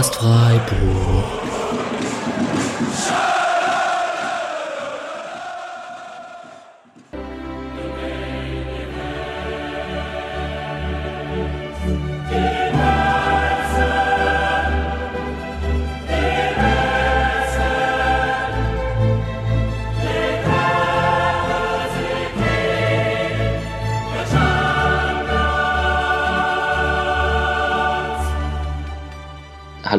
Podcast Freiburg.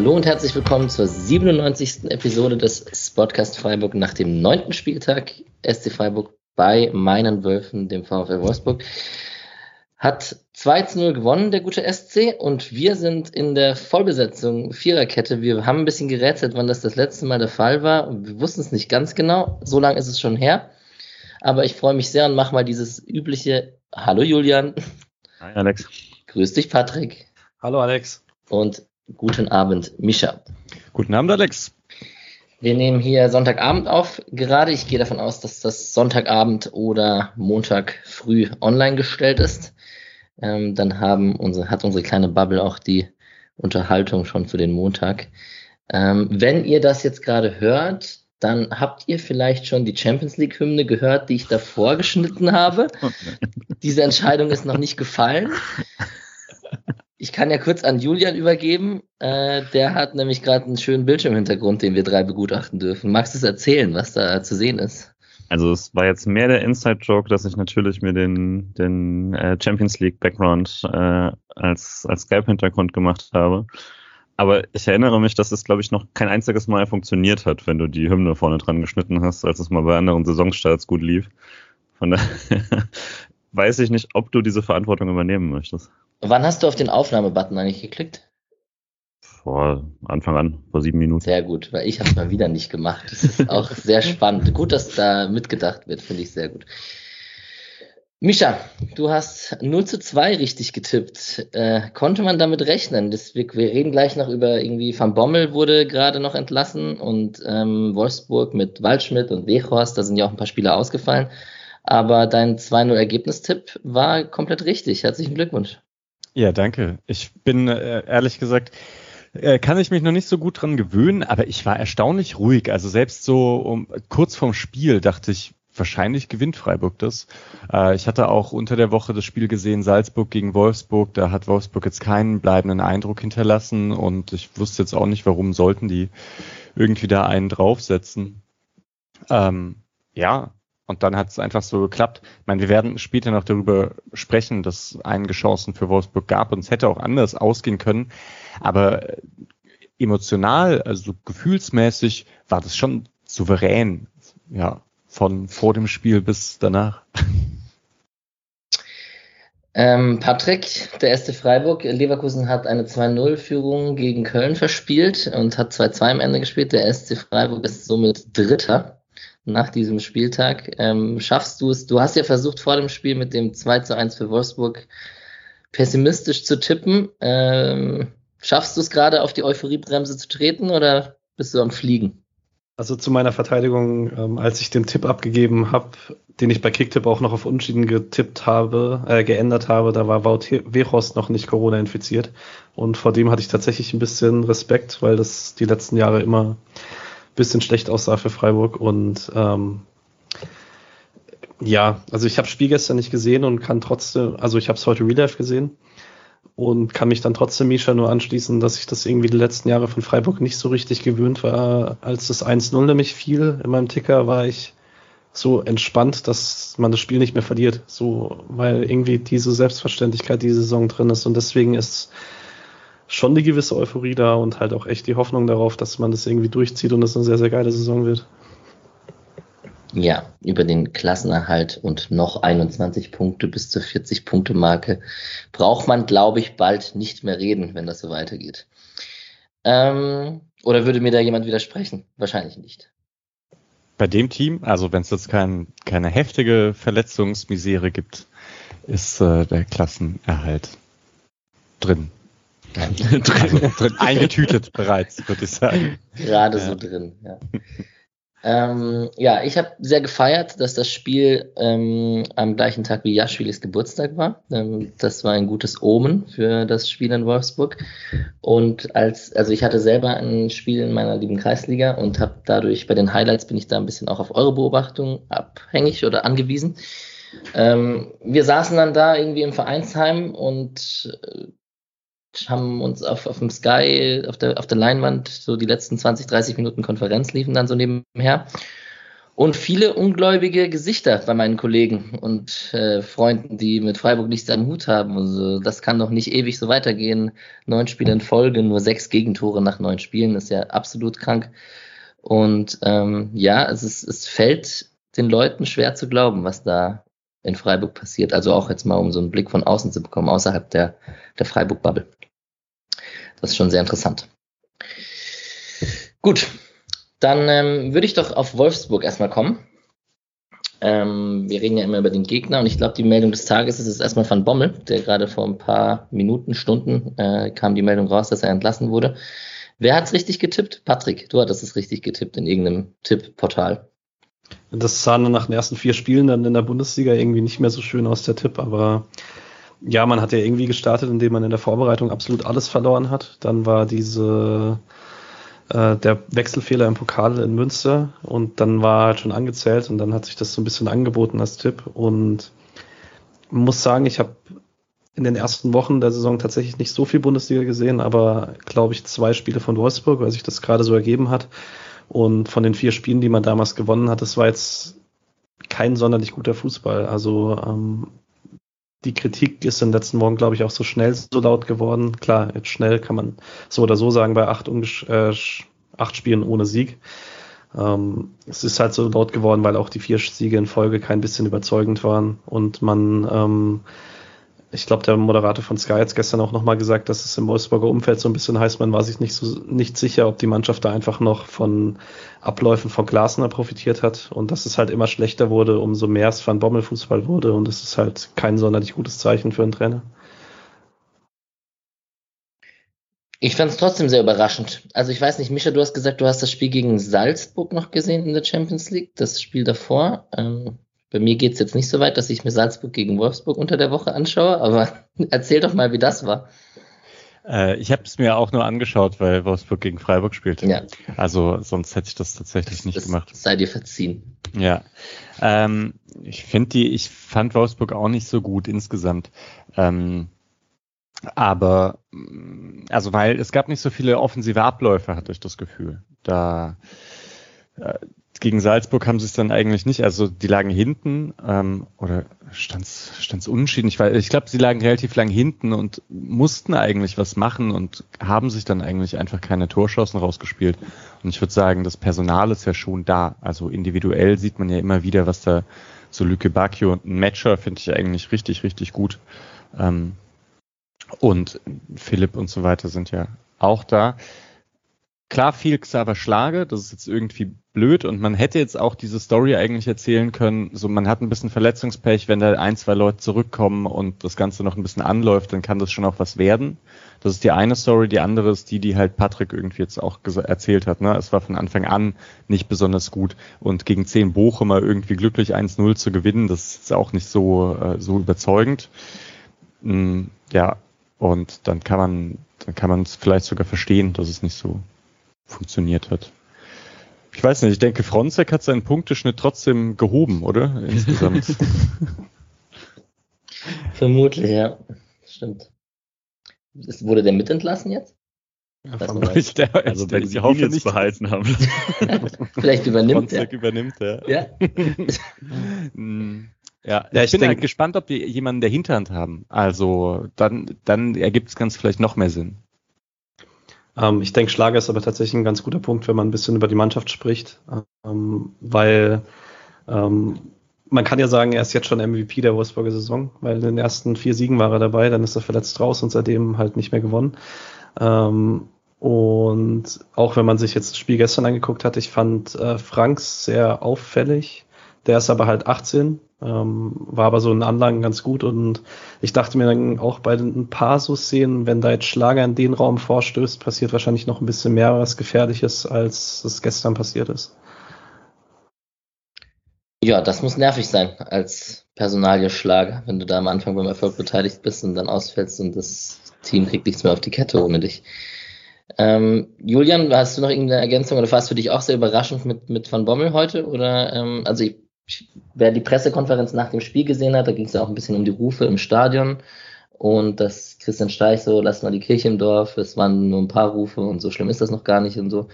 Hallo und herzlich willkommen zur 97. Episode des Spotcast Freiburg nach dem neunten Spieltag. SC Freiburg bei meinen Wölfen, dem VfL Wolfsburg, hat 2 zu 0 gewonnen, der gute SC, und wir sind in der Vollbesetzung Viererkette. Wir haben ein bisschen gerätselt, wann das das letzte Mal der Fall war. Wir wussten es nicht ganz genau. So lange ist es schon her. Aber ich freue mich sehr und mache mal dieses übliche Hallo Julian. Hi Alex. Grüß dich Patrick. Hallo Alex. Und Guten Abend, Mischa. Guten Abend, Alex. Wir nehmen hier Sonntagabend auf. Gerade ich gehe davon aus, dass das Sonntagabend oder Montag früh online gestellt ist. Ähm, dann haben unsere, hat unsere kleine Bubble auch die Unterhaltung schon für den Montag. Ähm, wenn ihr das jetzt gerade hört, dann habt ihr vielleicht schon die Champions League Hymne gehört, die ich davor geschnitten habe. Diese Entscheidung ist noch nicht gefallen. Ich kann ja kurz an Julian übergeben. Äh, der hat nämlich gerade einen schönen Bildschirmhintergrund, den wir drei begutachten dürfen. Magst du es erzählen, was da zu sehen ist? Also es war jetzt mehr der Inside-Joke, dass ich natürlich mir den, den äh, Champions League-Background äh, als, als Skype-Hintergrund gemacht habe. Aber ich erinnere mich, dass es, glaube ich, noch kein einziges Mal funktioniert hat, wenn du die Hymne vorne dran geschnitten hast, als es mal bei anderen Saisonstarts gut lief. Von daher weiß ich nicht, ob du diese Verantwortung übernehmen möchtest. Wann hast du auf den Aufnahmebutton eigentlich geklickt? Vor Anfang an, vor sieben Minuten. Sehr gut, weil ich habe es mal wieder nicht gemacht. Das ist auch sehr spannend. Gut, dass da mitgedacht wird, finde ich sehr gut. Mischa, du hast 0 zu 2 richtig getippt. Äh, konnte man damit rechnen? Das, wir, wir, reden gleich noch über irgendwie Van Bommel wurde gerade noch entlassen und ähm, Wolfsburg mit Waldschmidt und Wechhorst, da sind ja auch ein paar Spieler ausgefallen. Aber dein 2-0 Ergebnistipp war komplett richtig. Herzlichen Glückwunsch. Ja, danke. Ich bin äh, ehrlich gesagt, äh, kann ich mich noch nicht so gut dran gewöhnen, aber ich war erstaunlich ruhig. Also selbst so um, kurz vorm Spiel dachte ich, wahrscheinlich gewinnt Freiburg das. Äh, ich hatte auch unter der Woche das Spiel gesehen, Salzburg gegen Wolfsburg. Da hat Wolfsburg jetzt keinen bleibenden Eindruck hinterlassen und ich wusste jetzt auch nicht, warum sollten die irgendwie da einen draufsetzen. Ähm, ja, und dann hat es einfach so geklappt. Ich meine, wir werden später noch darüber sprechen, dass es einige Chancen für Wolfsburg gab und es hätte auch anders ausgehen können. Aber äh, emotional, also gefühlsmäßig, war das schon souverän. Ja, von vor dem Spiel bis danach. Ähm, Patrick, der erste Freiburg, Leverkusen hat eine 2-0-Führung gegen Köln verspielt und hat 2-2 am Ende gespielt. Der SC Freiburg ist somit Dritter nach diesem Spieltag. Ähm, schaffst du es? Du hast ja versucht vor dem Spiel mit dem 2 zu 1 für Wolfsburg pessimistisch zu tippen. Ähm, schaffst du es gerade auf die Euphoriebremse zu treten oder bist du am Fliegen? Also zu meiner Verteidigung, ähm, als ich den Tipp abgegeben habe, den ich bei Kicktip auch noch auf Unschieden getippt habe, äh, geändert habe, da war Wout Weghorst noch nicht Corona infiziert. Und vor dem hatte ich tatsächlich ein bisschen Respekt, weil das die letzten Jahre immer bisschen schlecht aussah für Freiburg. Und ähm, ja, also ich habe Spiel gestern nicht gesehen und kann trotzdem, also ich habe es heute Real Life gesehen und kann mich dann trotzdem Misha nur anschließen, dass ich das irgendwie die letzten Jahre von Freiburg nicht so richtig gewöhnt war. Als das 1-0 nämlich fiel in meinem Ticker, war ich so entspannt, dass man das Spiel nicht mehr verliert. So, weil irgendwie diese Selbstverständlichkeit die Saison drin ist und deswegen ist schon eine gewisse Euphorie da und halt auch echt die Hoffnung darauf, dass man das irgendwie durchzieht und es eine sehr, sehr geile Saison wird. Ja, über den Klassenerhalt und noch 21 Punkte bis zur 40-Punkte-Marke braucht man, glaube ich, bald nicht mehr reden, wenn das so weitergeht. Ähm, oder würde mir da jemand widersprechen? Wahrscheinlich nicht. Bei dem Team, also wenn es jetzt kein, keine heftige Verletzungsmisere gibt, ist äh, der Klassenerhalt drin drin, drin, eingetütet bereits, würde ich sagen. Gerade ja. so drin, ja. Ähm, ja, ich habe sehr gefeiert, dass das Spiel ähm, am gleichen Tag wie Jaschwilis Geburtstag war. Ähm, das war ein gutes Omen für das Spiel in Wolfsburg. Und als, also ich hatte selber ein Spiel in meiner lieben Kreisliga und habe dadurch bei den Highlights bin ich da ein bisschen auch auf eure Beobachtung abhängig oder angewiesen. Ähm, wir saßen dann da irgendwie im Vereinsheim und äh, haben uns auf, auf dem Sky, auf der, auf der Leinwand, so die letzten 20, 30 Minuten Konferenz liefen dann so nebenher. Und viele ungläubige Gesichter bei meinen Kollegen und äh, Freunden, die mit Freiburg nichts am Hut haben. Also, das kann doch nicht ewig so weitergehen. Neun Spiele in Folge, nur sechs Gegentore nach neun Spielen, ist ja absolut krank. Und ähm, ja, es, ist, es fällt den Leuten schwer zu glauben, was da in Freiburg passiert. Also auch jetzt mal, um so einen Blick von außen zu bekommen, außerhalb der, der Freiburg-Bubble. Das ist schon sehr interessant. Gut, dann ähm, würde ich doch auf Wolfsburg erstmal kommen. Ähm, wir reden ja immer über den Gegner und ich glaube, die Meldung des Tages ist jetzt erstmal von Bommel, der gerade vor ein paar Minuten, Stunden äh, kam die Meldung raus, dass er entlassen wurde. Wer hat's richtig getippt? Patrick, du hattest es richtig getippt in irgendeinem Tippportal. Das sah nach den ersten vier Spielen dann in der Bundesliga irgendwie nicht mehr so schön aus, der Tipp, aber ja, man hat ja irgendwie gestartet, indem man in der Vorbereitung absolut alles verloren hat. Dann war diese äh, der Wechselfehler im Pokal in Münster und dann war halt schon angezählt und dann hat sich das so ein bisschen angeboten als Tipp und muss sagen, ich habe in den ersten Wochen der Saison tatsächlich nicht so viel Bundesliga gesehen, aber glaube ich zwei Spiele von Wolfsburg, weil sich das gerade so ergeben hat. Und von den vier Spielen, die man damals gewonnen hat, das war jetzt kein sonderlich guter Fußball. Also ähm, die Kritik ist in den letzten Wochen, glaube ich, auch so schnell so laut geworden. Klar, jetzt schnell kann man so oder so sagen bei acht, äh, acht Spielen ohne Sieg. Ähm, es ist halt so laut geworden, weil auch die vier Siege in Folge kein bisschen überzeugend waren und man ähm, ich glaube, der Moderator von Sky hat gestern auch nochmal gesagt, dass es im Wolfsburger Umfeld so ein bisschen heißt, man war sich nicht so nicht sicher, ob die Mannschaft da einfach noch von Abläufen von Glasner profitiert hat und dass es halt immer schlechter wurde, umso mehr es Van Bommel Fußball wurde und es ist halt kein sonderlich gutes Zeichen für einen Trainer. Ich fand es trotzdem sehr überraschend. Also ich weiß nicht, Micha, du hast gesagt, du hast das Spiel gegen Salzburg noch gesehen in der Champions League, das Spiel davor. Ähm, bei mir geht's jetzt nicht so weit, dass ich mir Salzburg gegen Wolfsburg unter der Woche anschaue, aber erzähl doch mal, wie das war. Äh, ich habe es mir auch nur angeschaut, weil Wolfsburg gegen Freiburg spielte. Ja. Also sonst hätte ich das tatsächlich nicht das gemacht. Sei dir verziehen. Ja. Ähm, ich finde die, ich fand Wolfsburg auch nicht so gut insgesamt. Ähm, aber also weil es gab nicht so viele offensive Abläufe, hatte ich das Gefühl. Da äh, gegen Salzburg haben sie es dann eigentlich nicht. Also die lagen hinten ähm, oder stand es unentschieden. Ich, ich glaube, sie lagen relativ lang hinten und mussten eigentlich was machen und haben sich dann eigentlich einfach keine Torschancen rausgespielt. Und ich würde sagen, das Personal ist ja schon da. Also individuell sieht man ja immer wieder, was da so Lücke Bacchio und ein Matcher finde ich eigentlich richtig, richtig gut. Ähm, und Philipp und so weiter sind ja auch da. Klar fiel Xaver Schlage, das ist jetzt irgendwie blöd und man hätte jetzt auch diese Story eigentlich erzählen können, so man hat ein bisschen Verletzungspech, wenn da ein, zwei Leute zurückkommen und das Ganze noch ein bisschen anläuft, dann kann das schon auch was werden. Das ist die eine Story, die andere ist die, die halt Patrick irgendwie jetzt auch erzählt hat. Ne? Es war von Anfang an nicht besonders gut und gegen 10 Bochumer irgendwie glücklich 1-0 zu gewinnen, das ist auch nicht so, äh, so überzeugend. Mm, ja, und dann kann man, dann kann man es vielleicht sogar verstehen, dass es nicht so funktioniert hat. Ich weiß nicht, ich denke, Fronzek hat seinen Punkteschnitt trotzdem gehoben, oder? Insgesamt. Vermutlich, ja. Stimmt. Ist, wurde der mitentlassen jetzt? Ja, ich, der, also wenn sie ihn jetzt behalten haben. Vielleicht übernimmt Fronzek er. übernimmt, ja. Ja. Hm. Ja, ja, ich, ich bin halt gespannt, ob die jemanden der Hinterhand haben. Also dann, dann ergibt es ganz vielleicht noch mehr Sinn. Ähm, ich denke, Schlager ist aber tatsächlich ein ganz guter Punkt, wenn man ein bisschen über die Mannschaft spricht, ähm, weil ähm, man kann ja sagen, er ist jetzt schon MVP der Wolfsburger Saison, weil in den ersten vier Siegen war er dabei, dann ist er verletzt raus und seitdem halt nicht mehr gewonnen. Ähm, und auch wenn man sich jetzt das Spiel gestern angeguckt hat, ich fand äh, Franks sehr auffällig. Der ist aber halt 18, ähm, war aber so in Anlagen ganz gut und ich dachte mir dann auch bei ein paar so Szenen, wenn da jetzt Schlager in den Raum vorstößt, passiert wahrscheinlich noch ein bisschen mehr was Gefährliches, als es gestern passiert ist. Ja, das muss nervig sein als Personalieschlager, wenn du da am Anfang beim Erfolg beteiligt bist und dann ausfällst und das Team kriegt nichts mehr auf die Kette ohne dich. Ähm, Julian, hast du noch irgendeine Ergänzung oder warst du dich auch sehr überraschend mit, mit Van Bommel heute? Oder ähm, also ich, wer die Pressekonferenz nach dem Spiel gesehen hat, da ging es ja auch ein bisschen um die Rufe im Stadion und dass Christian Streich so, lass mal die Kirche im Dorf, es waren nur ein paar Rufe und so schlimm ist das noch gar nicht und so.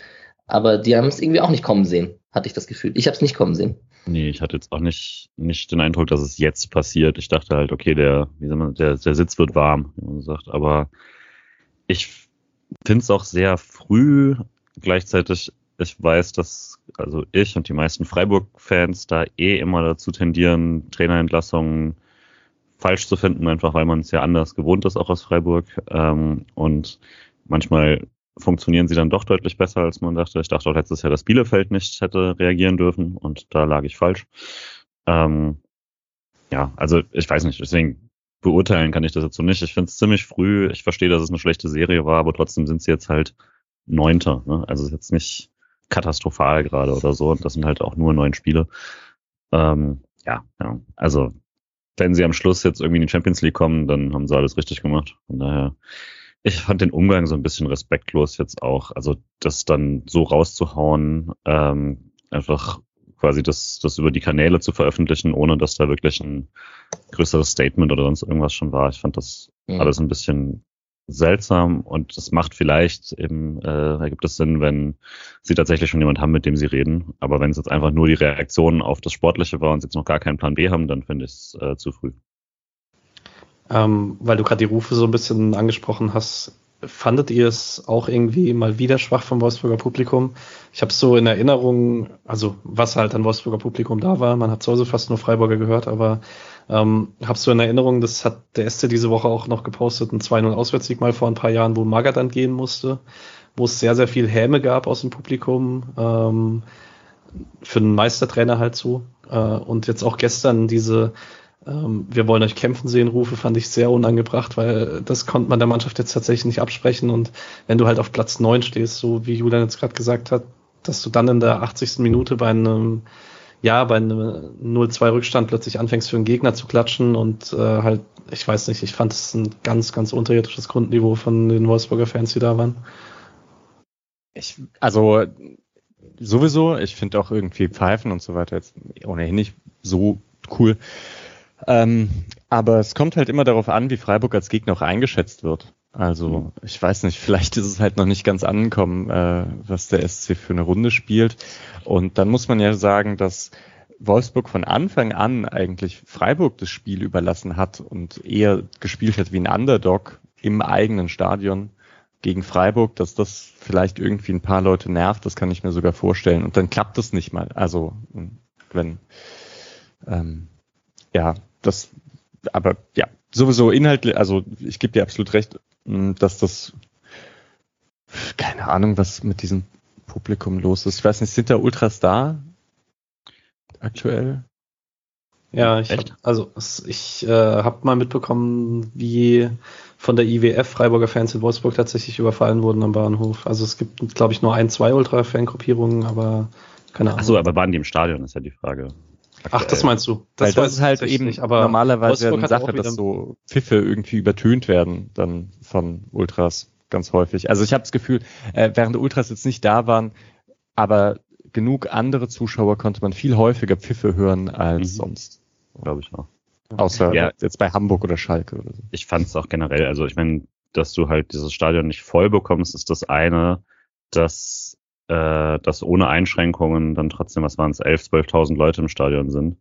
Aber die haben es irgendwie auch nicht kommen sehen, hatte ich das Gefühl. Ich habe es nicht kommen sehen. Nee, ich hatte jetzt auch nicht, nicht den Eindruck, dass es jetzt passiert. Ich dachte halt, okay, der, wie man, der, der Sitz wird warm, wie man sagt. Aber ich finde es auch sehr früh. Gleichzeitig, ich weiß, dass also ich und die meisten Freiburg-Fans da eh immer dazu tendieren, Trainerentlassungen falsch zu finden, einfach weil man es ja anders gewohnt ist, auch aus Freiburg. Ähm, und manchmal funktionieren sie dann doch deutlich besser, als man dachte. Ich dachte auch letztes Jahr, dass Bielefeld nicht hätte reagieren dürfen und da lag ich falsch. Ähm, ja, also ich weiß nicht, deswegen beurteilen kann ich das jetzt so nicht. Ich finde es ziemlich früh. Ich verstehe, dass es eine schlechte Serie war, aber trotzdem sind sie jetzt halt Neunter. Ne? Also ist jetzt nicht katastrophal gerade oder so. Und das sind halt auch nur neun Spiele. Ähm, ja, ja, also wenn sie am Schluss jetzt irgendwie in die Champions League kommen, dann haben sie alles richtig gemacht. Von daher ich fand den Umgang so ein bisschen respektlos jetzt auch. Also das dann so rauszuhauen, ähm, einfach quasi das, das über die Kanäle zu veröffentlichen, ohne dass da wirklich ein größeres Statement oder sonst irgendwas schon war. Ich fand das mhm. alles ein bisschen seltsam und es macht vielleicht eben, äh, ergibt es Sinn, wenn sie tatsächlich schon jemand haben, mit dem sie reden. Aber wenn es jetzt einfach nur die Reaktion auf das Sportliche war und sie jetzt noch gar keinen Plan B haben, dann finde ich es äh, zu früh. Ähm, weil du gerade die Rufe so ein bisschen angesprochen hast, fandet ihr es auch irgendwie mal wieder schwach vom Wolfsburger Publikum? Ich habe so in Erinnerung, also was halt an Wolfsburger Publikum da war, man hat sowieso fast nur Freiburger gehört, aber ähm, habe so in Erinnerung, das hat der SC diese Woche auch noch gepostet, ein 2-0 Auswärtssieg mal vor ein paar Jahren, wo Magadan gehen musste, wo es sehr, sehr viel Häme gab aus dem Publikum, ähm, für einen Meistertrainer halt so. Äh, und jetzt auch gestern diese ähm, wir wollen euch kämpfen sehen, Rufe fand ich sehr unangebracht, weil das konnte man der Mannschaft jetzt tatsächlich nicht absprechen. Und wenn du halt auf Platz neun stehst, so wie Julian jetzt gerade gesagt hat, dass du dann in der 80. Minute bei einem, ja, bei einem 0-2 Rückstand plötzlich anfängst für einen Gegner zu klatschen und äh, halt, ich weiß nicht, ich fand es ein ganz, ganz unterirdisches Grundniveau von den Wolfsburger Fans, die da waren. Ich, also sowieso, ich finde auch irgendwie Pfeifen und so weiter jetzt ohnehin nicht so cool. Ähm, aber es kommt halt immer darauf an, wie Freiburg als Gegner auch eingeschätzt wird. Also mhm. ich weiß nicht, vielleicht ist es halt noch nicht ganz angekommen, äh, was der SC für eine Runde spielt. Und dann muss man ja sagen, dass Wolfsburg von Anfang an eigentlich Freiburg das Spiel überlassen hat und eher gespielt hat wie ein Underdog im eigenen Stadion gegen Freiburg, dass das vielleicht irgendwie ein paar Leute nervt, das kann ich mir sogar vorstellen. Und dann klappt das nicht mal. Also wenn ähm, ja, das, aber ja, sowieso inhaltlich, also ich gebe dir absolut recht, hm, dass das, keine Ahnung, was mit diesem Publikum los ist. Ich weiß nicht, sind da Ultras da? Aktuell? Ja, ich hab, also ich äh, habe mal mitbekommen, wie von der IWF Freiburger Fans in Wolfsburg tatsächlich überfallen wurden am Bahnhof. Also es gibt, glaube ich, nur ein, zwei Ultra-Fan-Gruppierungen, aber keine Ahnung. Achso, aber waren die im Stadion, ist ja die Frage. Ach, das meinst du? Das, Weil das ist halt eben nicht, aber normalerweise eine Sache, dass so Pfiffe irgendwie übertönt werden dann von Ultras ganz häufig. Also ich habe das Gefühl, äh, während Ultras jetzt nicht da waren, aber genug andere Zuschauer konnte man viel häufiger Pfiffe hören als mhm. sonst. Glaube ich auch. Außer ja. jetzt bei Hamburg oder Schalke oder so. Ich fand es auch generell, also ich meine, dass du halt dieses Stadion nicht voll bekommst, ist das eine, dass äh, dass ohne Einschränkungen dann trotzdem, was waren es, 11.000, 12.000 Leute im Stadion sind.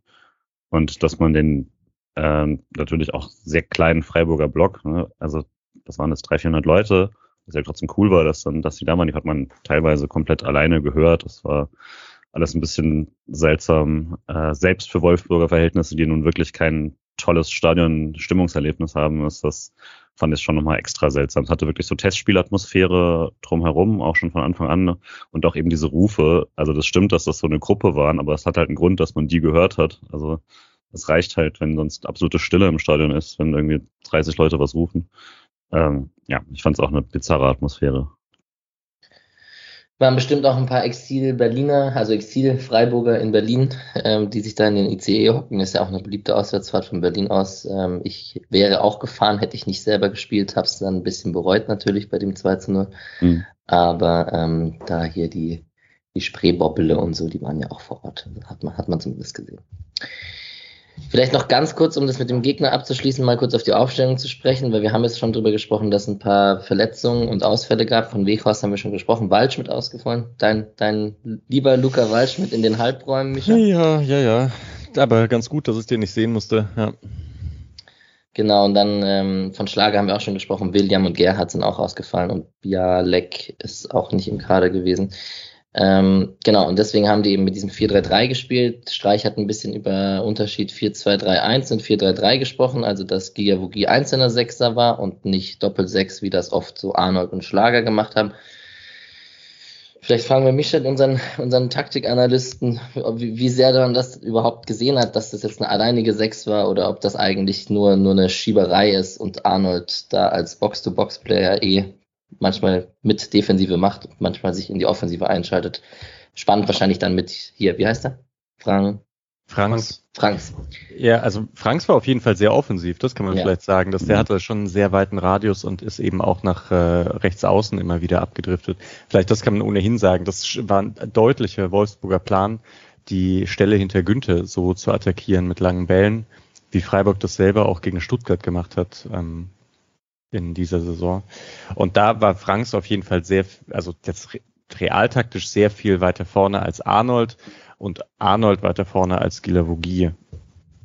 Und dass man den äh, natürlich auch sehr kleinen Freiburger Block, ne, also das waren jetzt 300, 400 Leute, was ja trotzdem cool war, dass dann, dass die da waren, die hat man teilweise komplett alleine gehört. Das war alles ein bisschen seltsam, äh, selbst für Wolfsburger Verhältnisse, die nun wirklich kein tolles Stadion-Stimmungserlebnis haben, ist das fand ich schon nochmal extra seltsam. Es hatte wirklich so Testspielatmosphäre drumherum, auch schon von Anfang an. Und auch eben diese Rufe. Also das stimmt, dass das so eine Gruppe waren, aber es hat halt einen Grund, dass man die gehört hat. Also es reicht halt, wenn sonst absolute Stille im Stadion ist, wenn irgendwie 30 Leute was rufen. Ähm, ja, ich fand es auch eine bizarre Atmosphäre. Waren bestimmt auch ein paar Exil-Berliner, also Exil-Freiburger in Berlin, ähm, die sich da in den ICE hocken. Ist ja auch eine beliebte Auswärtsfahrt von Berlin aus. Ähm, ich wäre auch gefahren, hätte ich nicht selber gespielt, habe es dann ein bisschen bereut natürlich bei dem 2 zu 0. Mhm. Aber ähm, da hier die, die Spreebobbele und so, die waren ja auch vor Ort. Hat man, hat man zumindest gesehen. Vielleicht noch ganz kurz, um das mit dem Gegner abzuschließen, mal kurz auf die Aufstellung zu sprechen, weil wir haben jetzt schon drüber gesprochen, dass ein paar Verletzungen und Ausfälle gab. Von Weghorst haben wir schon gesprochen. Waldschmidt ausgefallen. Dein, dein lieber Luca Waldschmidt in den Halbräumen, Micha? Ja, ja, ja. Aber ganz gut, dass ich den nicht sehen musste. Ja. Genau, und dann ähm, von Schlager haben wir auch schon gesprochen. William und Gerhard sind auch ausgefallen und Bialek ist auch nicht im Kader gewesen. Ähm, genau, und deswegen haben die eben mit diesem 4-3-3 gespielt. Streich hat ein bisschen über Unterschied 4-2-3-1 und 4-3-3 gesprochen, also dass Giavogi einzelner Sechser war und nicht Doppel-Sechs, wie das oft so Arnold und Schlager gemacht haben. Vielleicht fragen wir Michel, unseren, unseren Taktikanalysten, wie, wie sehr man das überhaupt gesehen hat, dass das jetzt eine alleinige Sechs war oder ob das eigentlich nur, nur eine Schieberei ist und Arnold da als Box-to-Box-Player eh manchmal mit Defensive macht und manchmal sich in die Offensive einschaltet. Spannend wahrscheinlich dann mit hier, wie heißt er? Frank. Franks. Franks. Ja, also Franks war auf jeden Fall sehr offensiv, das kann man ja. vielleicht sagen. Dass der mhm. hatte schon einen sehr weiten Radius und ist eben auch nach äh, rechts außen immer wieder abgedriftet. Vielleicht das kann man ohnehin sagen. Das war ein deutlicher Wolfsburger Plan, die Stelle hinter Günther so zu attackieren mit langen Bällen, wie Freiburg das selber auch gegen Stuttgart gemacht hat. Ähm, in dieser Saison. Und da war Franks auf jeden Fall sehr, also jetzt realtaktisch sehr viel weiter vorne als Arnold und Arnold weiter vorne als Gilavogi.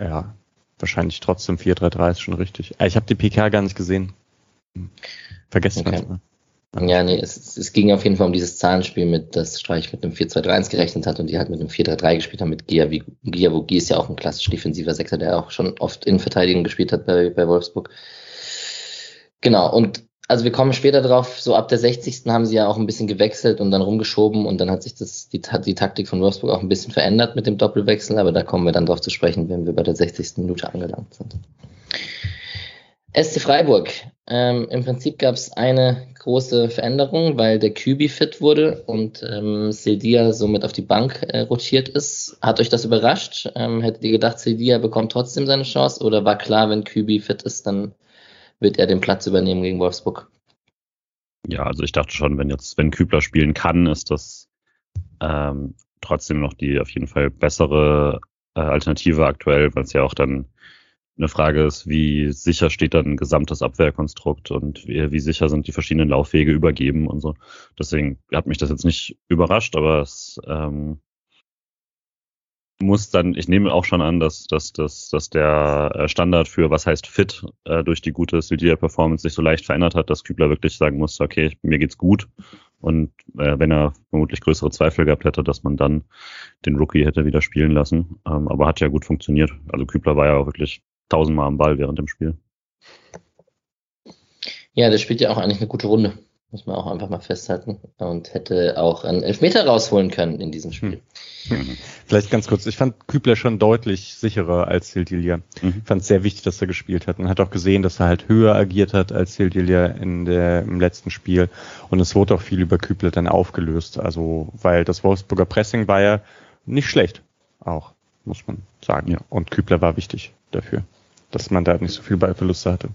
Ja, wahrscheinlich trotzdem 4-3-3 ist schon richtig. Äh, ich habe die PK gar nicht gesehen. Hm. Vergessen okay. manchmal. Ja, nee, es, es ging auf jeden Fall um dieses Zahlenspiel, mit das Streich mit einem 4-2-3-1 gerechnet hat und die halt mit einem 4-3-3 gespielt haben mit Gia. Giavogi ist ja auch ein klassisch defensiver Sechser, der auch schon oft in Verteidigung gespielt hat bei, bei Wolfsburg. Genau, und also wir kommen später drauf, so ab der 60. haben sie ja auch ein bisschen gewechselt und dann rumgeschoben und dann hat sich das, die, die Taktik von Wolfsburg auch ein bisschen verändert mit dem Doppelwechsel, aber da kommen wir dann drauf zu sprechen, wenn wir bei der 60. Minute angelangt sind. SC Freiburg. Ähm, Im Prinzip gab es eine große Veränderung, weil der Kübi fit wurde und ähm, Sedia somit auf die Bank äh, rotiert ist. Hat euch das überrascht? Ähm, hättet ihr gedacht, Sedia bekommt trotzdem seine Chance oder war klar, wenn Kübi fit ist, dann wird er den Platz übernehmen gegen Wolfsburg. Ja, also ich dachte schon, wenn jetzt, wenn Kübler spielen kann, ist das ähm, trotzdem noch die auf jeden Fall bessere äh, Alternative aktuell, weil es ja auch dann eine Frage ist, wie sicher steht dann ein gesamtes Abwehrkonstrukt und wie, wie sicher sind die verschiedenen Laufwege übergeben und so. Deswegen hat mich das jetzt nicht überrascht, aber es ähm, muss dann, ich nehme auch schon an, dass, dass, dass, dass der äh, Standard für was heißt fit äh, durch die gute Sildia-Performance sich so leicht verändert hat, dass Kübler wirklich sagen muss, okay, mir geht's gut. Und äh, wenn er vermutlich größere Zweifel gehabt hätte, dass man dann den Rookie hätte wieder spielen lassen. Ähm, aber hat ja gut funktioniert. Also Kübler war ja auch wirklich tausendmal am Ball während dem Spiel. Ja, der spielt ja auch eigentlich eine gute Runde muss man auch einfach mal festhalten. Und hätte auch einen Elfmeter rausholen können in diesem Spiel. Hm. Vielleicht ganz kurz, ich fand Kübler schon deutlich sicherer als Hildilia. Mhm. Ich fand es sehr wichtig, dass er gespielt hat. Man hat auch gesehen, dass er halt höher agiert hat als Hildilia in der, im letzten Spiel. Und es wurde auch viel über Kübler dann aufgelöst. Also, weil das Wolfsburger Pressing war ja nicht schlecht. Auch, muss man sagen. Ja. Und Kübler war wichtig dafür, dass man da nicht so viel Ballverluste hatte.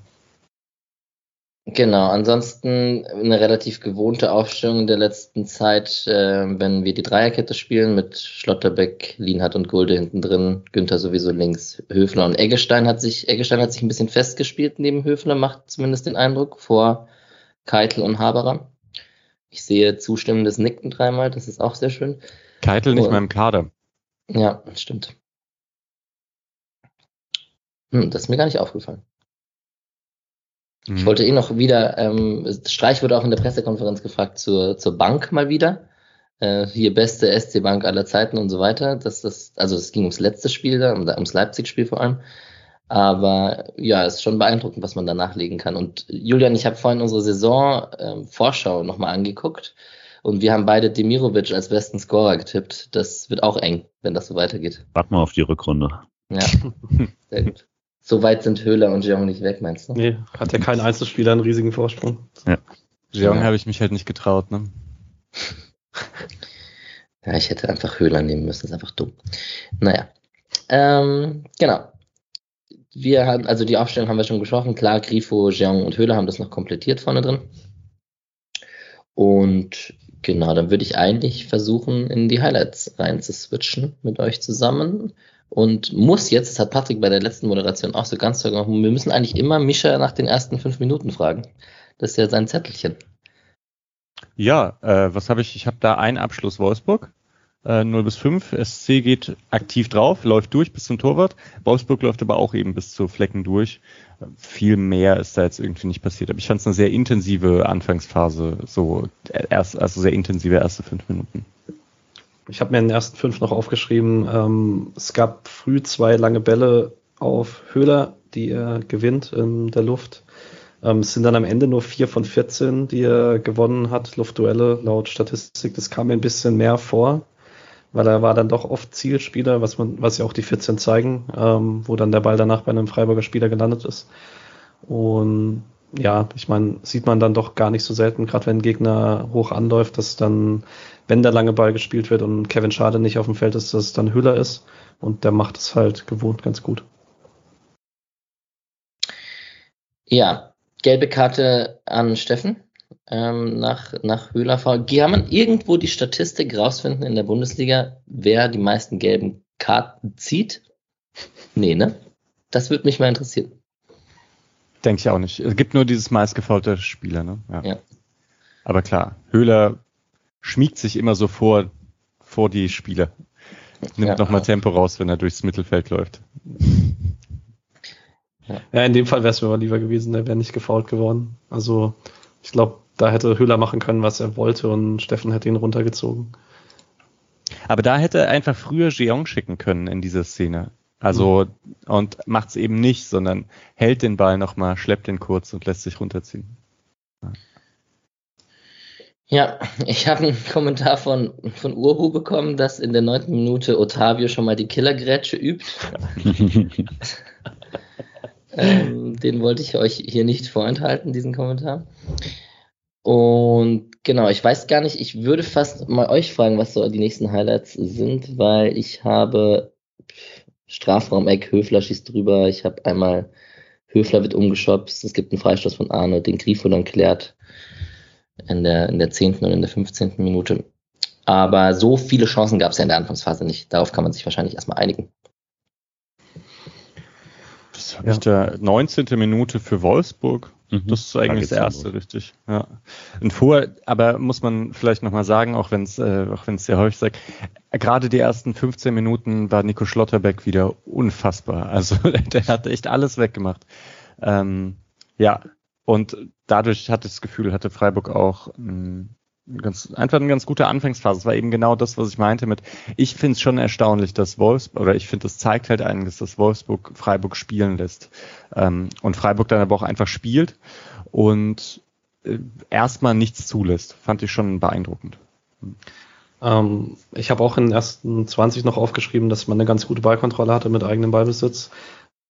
Genau, ansonsten eine relativ gewohnte Aufstellung in der letzten Zeit, äh, wenn wir die Dreierkette spielen mit Schlotterbeck, Lienhardt und Gulde hinten drin, Günther sowieso links, Höfler und Eggestein hat sich, Eggestein hat sich ein bisschen festgespielt neben Höfler, macht zumindest den Eindruck, vor Keitel und Haberer. Ich sehe zustimmendes Nicken dreimal, das ist auch sehr schön. Keitel nicht mehr im Kader. Ja, stimmt. Hm, das ist mir gar nicht aufgefallen. Ich mhm. wollte eh noch wieder, ähm, Streich wurde auch in der Pressekonferenz gefragt zur, zur Bank mal wieder. Äh, hier beste SC-Bank aller Zeiten und so weiter. Das, das, also es ging ums letzte Spiel da, ums Leipzig-Spiel vor allem. Aber ja, es ist schon beeindruckend, was man da nachlegen kann. Und Julian, ich habe vorhin unsere Saison-Vorschau ähm, nochmal angeguckt. Und wir haben beide Demirovic als besten Scorer getippt. Das wird auch eng, wenn das so weitergeht. Warte mal auf die Rückrunde. Ja, sehr gut. So weit sind Höhler und Jeong nicht weg, meinst du? Nee, hat ja kein Einzelspieler einen riesigen Vorsprung. Ja. Jeong ja. habe ich mich halt nicht getraut, ne? Ja, ich hätte einfach Höhler nehmen müssen, das ist einfach dumm. Naja. Ähm, genau. Wir haben, also die Aufstellung haben wir schon gesprochen. Klar, Grifo, Jeong und Höhler haben das noch komplettiert vorne drin. Und genau, dann würde ich eigentlich versuchen, in die Highlights rein zu switchen mit euch zusammen. Und muss jetzt, das hat Patrick bei der letzten Moderation auch so ganz gemacht, wir müssen eigentlich immer Mischa nach den ersten fünf Minuten fragen. Das ist ja sein Zettelchen. Ja, äh, was habe ich? Ich habe da einen Abschluss Wolfsburg. Äh, 0 bis 5. SC geht aktiv drauf, läuft durch bis zum Torwart. Wolfsburg läuft aber auch eben bis zu Flecken durch. Viel mehr ist da jetzt irgendwie nicht passiert. Aber ich fand es eine sehr intensive Anfangsphase, so erst, also sehr intensive erste fünf Minuten. Ich habe mir in den ersten fünf noch aufgeschrieben, ähm, es gab früh zwei lange Bälle auf Höhler, die er gewinnt in der Luft. Ähm, es sind dann am Ende nur vier von 14, die er gewonnen hat, Luftduelle laut Statistik. Das kam mir ein bisschen mehr vor, weil er war dann doch oft Zielspieler, was man, was ja auch die 14 zeigen, ähm, wo dann der Ball danach bei einem Freiburger Spieler gelandet ist. Und ja, ich meine, sieht man dann doch gar nicht so selten, gerade wenn ein Gegner hoch anläuft, dass dann, wenn der lange Ball gespielt wird und Kevin Schade nicht auf dem Feld ist, dass es dann Hüller ist. Und der macht es halt gewohnt ganz gut. Ja, gelbe Karte an Steffen ähm, nach, nach Höhler. Kann man irgendwo die Statistik rausfinden in der Bundesliga, wer die meisten gelben Karten zieht? Nee, ne? Das würde mich mal interessieren. Denke ich auch nicht. Es gibt nur dieses meistgefaulte Spieler, ne? Ja. ja. Aber klar, Höhler schmiegt sich immer so vor, vor die Spieler. Nimmt ja, nochmal Tempo raus, wenn er durchs Mittelfeld läuft. Ja, in dem Fall wäre es mir aber lieber gewesen, der wäre nicht gefault geworden. Also ich glaube, da hätte Höhler machen können, was er wollte und Steffen hätte ihn runtergezogen. Aber da hätte er einfach früher Jeong schicken können in dieser Szene. Also mhm. und macht es eben nicht, sondern hält den Ball nochmal, schleppt den kurz und lässt sich runterziehen. Ja. Ich habe einen Kommentar von, von Urbu bekommen, dass in der neunten Minute Otavio schon mal die Killergrätsche übt. ähm, den wollte ich euch hier nicht vorenthalten, diesen Kommentar. Und genau, ich weiß gar nicht, ich würde fast mal euch fragen, was so die nächsten Highlights sind, weil ich habe Strafraum-Eck, Höfler schießt drüber, ich habe einmal Höfler wird umgeschopst, es gibt einen Freistoß von Arne, den Grifo dann klärt in der, in der 10. und in der 15. Minute. Aber so viele Chancen gab es ja in der Anfangsphase nicht. Darauf kann man sich wahrscheinlich erstmal einigen. Das habe ja. ich der 19. Minute für Wolfsburg. Mhm. Das ist eigentlich das erste, richtig. Ja. Und vorher, aber muss man vielleicht nochmal sagen, auch wenn es äh, auch wenn es sehr häufig sagt, gerade die ersten 15 Minuten war Nico Schlotterbeck wieder unfassbar. Also der hat echt alles weggemacht. Ähm, ja, und dadurch hatte ich das Gefühl, hatte Freiburg auch mh, ganz, einfach eine ganz gute Anfangsphase. Es war eben genau das, was ich meinte mit, ich finde es schon erstaunlich, dass Wolfsburg, oder ich finde, es zeigt halt einiges, dass Wolfsburg Freiburg spielen lässt. Ähm, und Freiburg dann aber auch einfach spielt und äh, erstmal nichts zulässt. Fand ich schon beeindruckend. Ähm, ich habe auch in den ersten 20 noch aufgeschrieben, dass man eine ganz gute Ballkontrolle hatte mit eigenem Ballbesitz.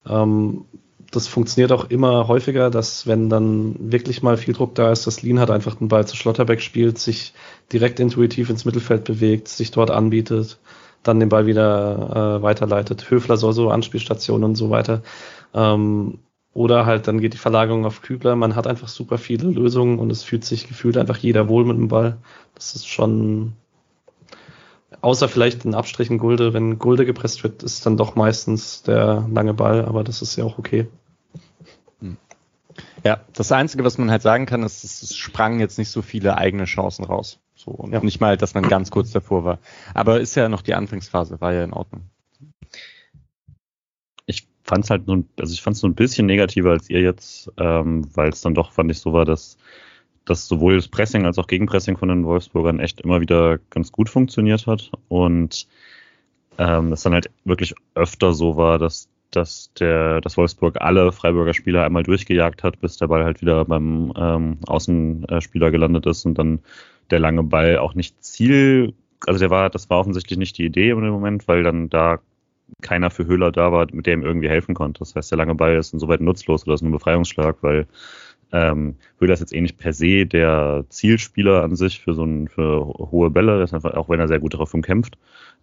Ähm, das funktioniert auch immer häufiger, dass wenn dann wirklich mal viel Druck da ist, dass Lean hat einfach den Ball zu Schlotterbeck spielt, sich direkt intuitiv ins Mittelfeld bewegt, sich dort anbietet, dann den Ball wieder äh, weiterleitet. Höfler soll so Anspielstationen und so weiter. Ähm, oder halt dann geht die Verlagerung auf Kübler. Man hat einfach super viele Lösungen und es fühlt sich gefühlt einfach jeder wohl mit dem Ball. Das ist schon Außer vielleicht in Abstrichen Gulde. Wenn Gulde gepresst wird, ist dann doch meistens der lange Ball, aber das ist ja auch okay. Hm. Ja, das Einzige, was man halt sagen kann, ist, es sprangen jetzt nicht so viele eigene Chancen raus. So, und ja. nicht mal, dass man ganz kurz davor war. Aber ist ja noch die Anfangsphase, war ja in Ordnung. Ich fand es halt nur, also ich fand es nur ein bisschen negativer als ihr jetzt, ähm, weil es dann doch, fand ich so war, dass dass sowohl das Pressing als auch Gegenpressing von den Wolfsburgern echt immer wieder ganz gut funktioniert hat und ähm, es dann halt wirklich öfter so war, dass, dass der, dass Wolfsburg alle Freiburger Spieler einmal durchgejagt hat, bis der Ball halt wieder beim ähm, Außenspieler gelandet ist und dann der lange Ball auch nicht Ziel, also der war, das war offensichtlich nicht die Idee im Moment, weil dann da keiner für Höhler da war, mit dem irgendwie helfen konnte. Das heißt, der lange Ball ist insoweit nutzlos oder ist ein Befreiungsschlag, weil Ähm, Höhler ist jetzt eh nicht per se der Zielspieler an sich für so ein, für hohe Bälle, das einfach, auch wenn er sehr gut darauf kämpft.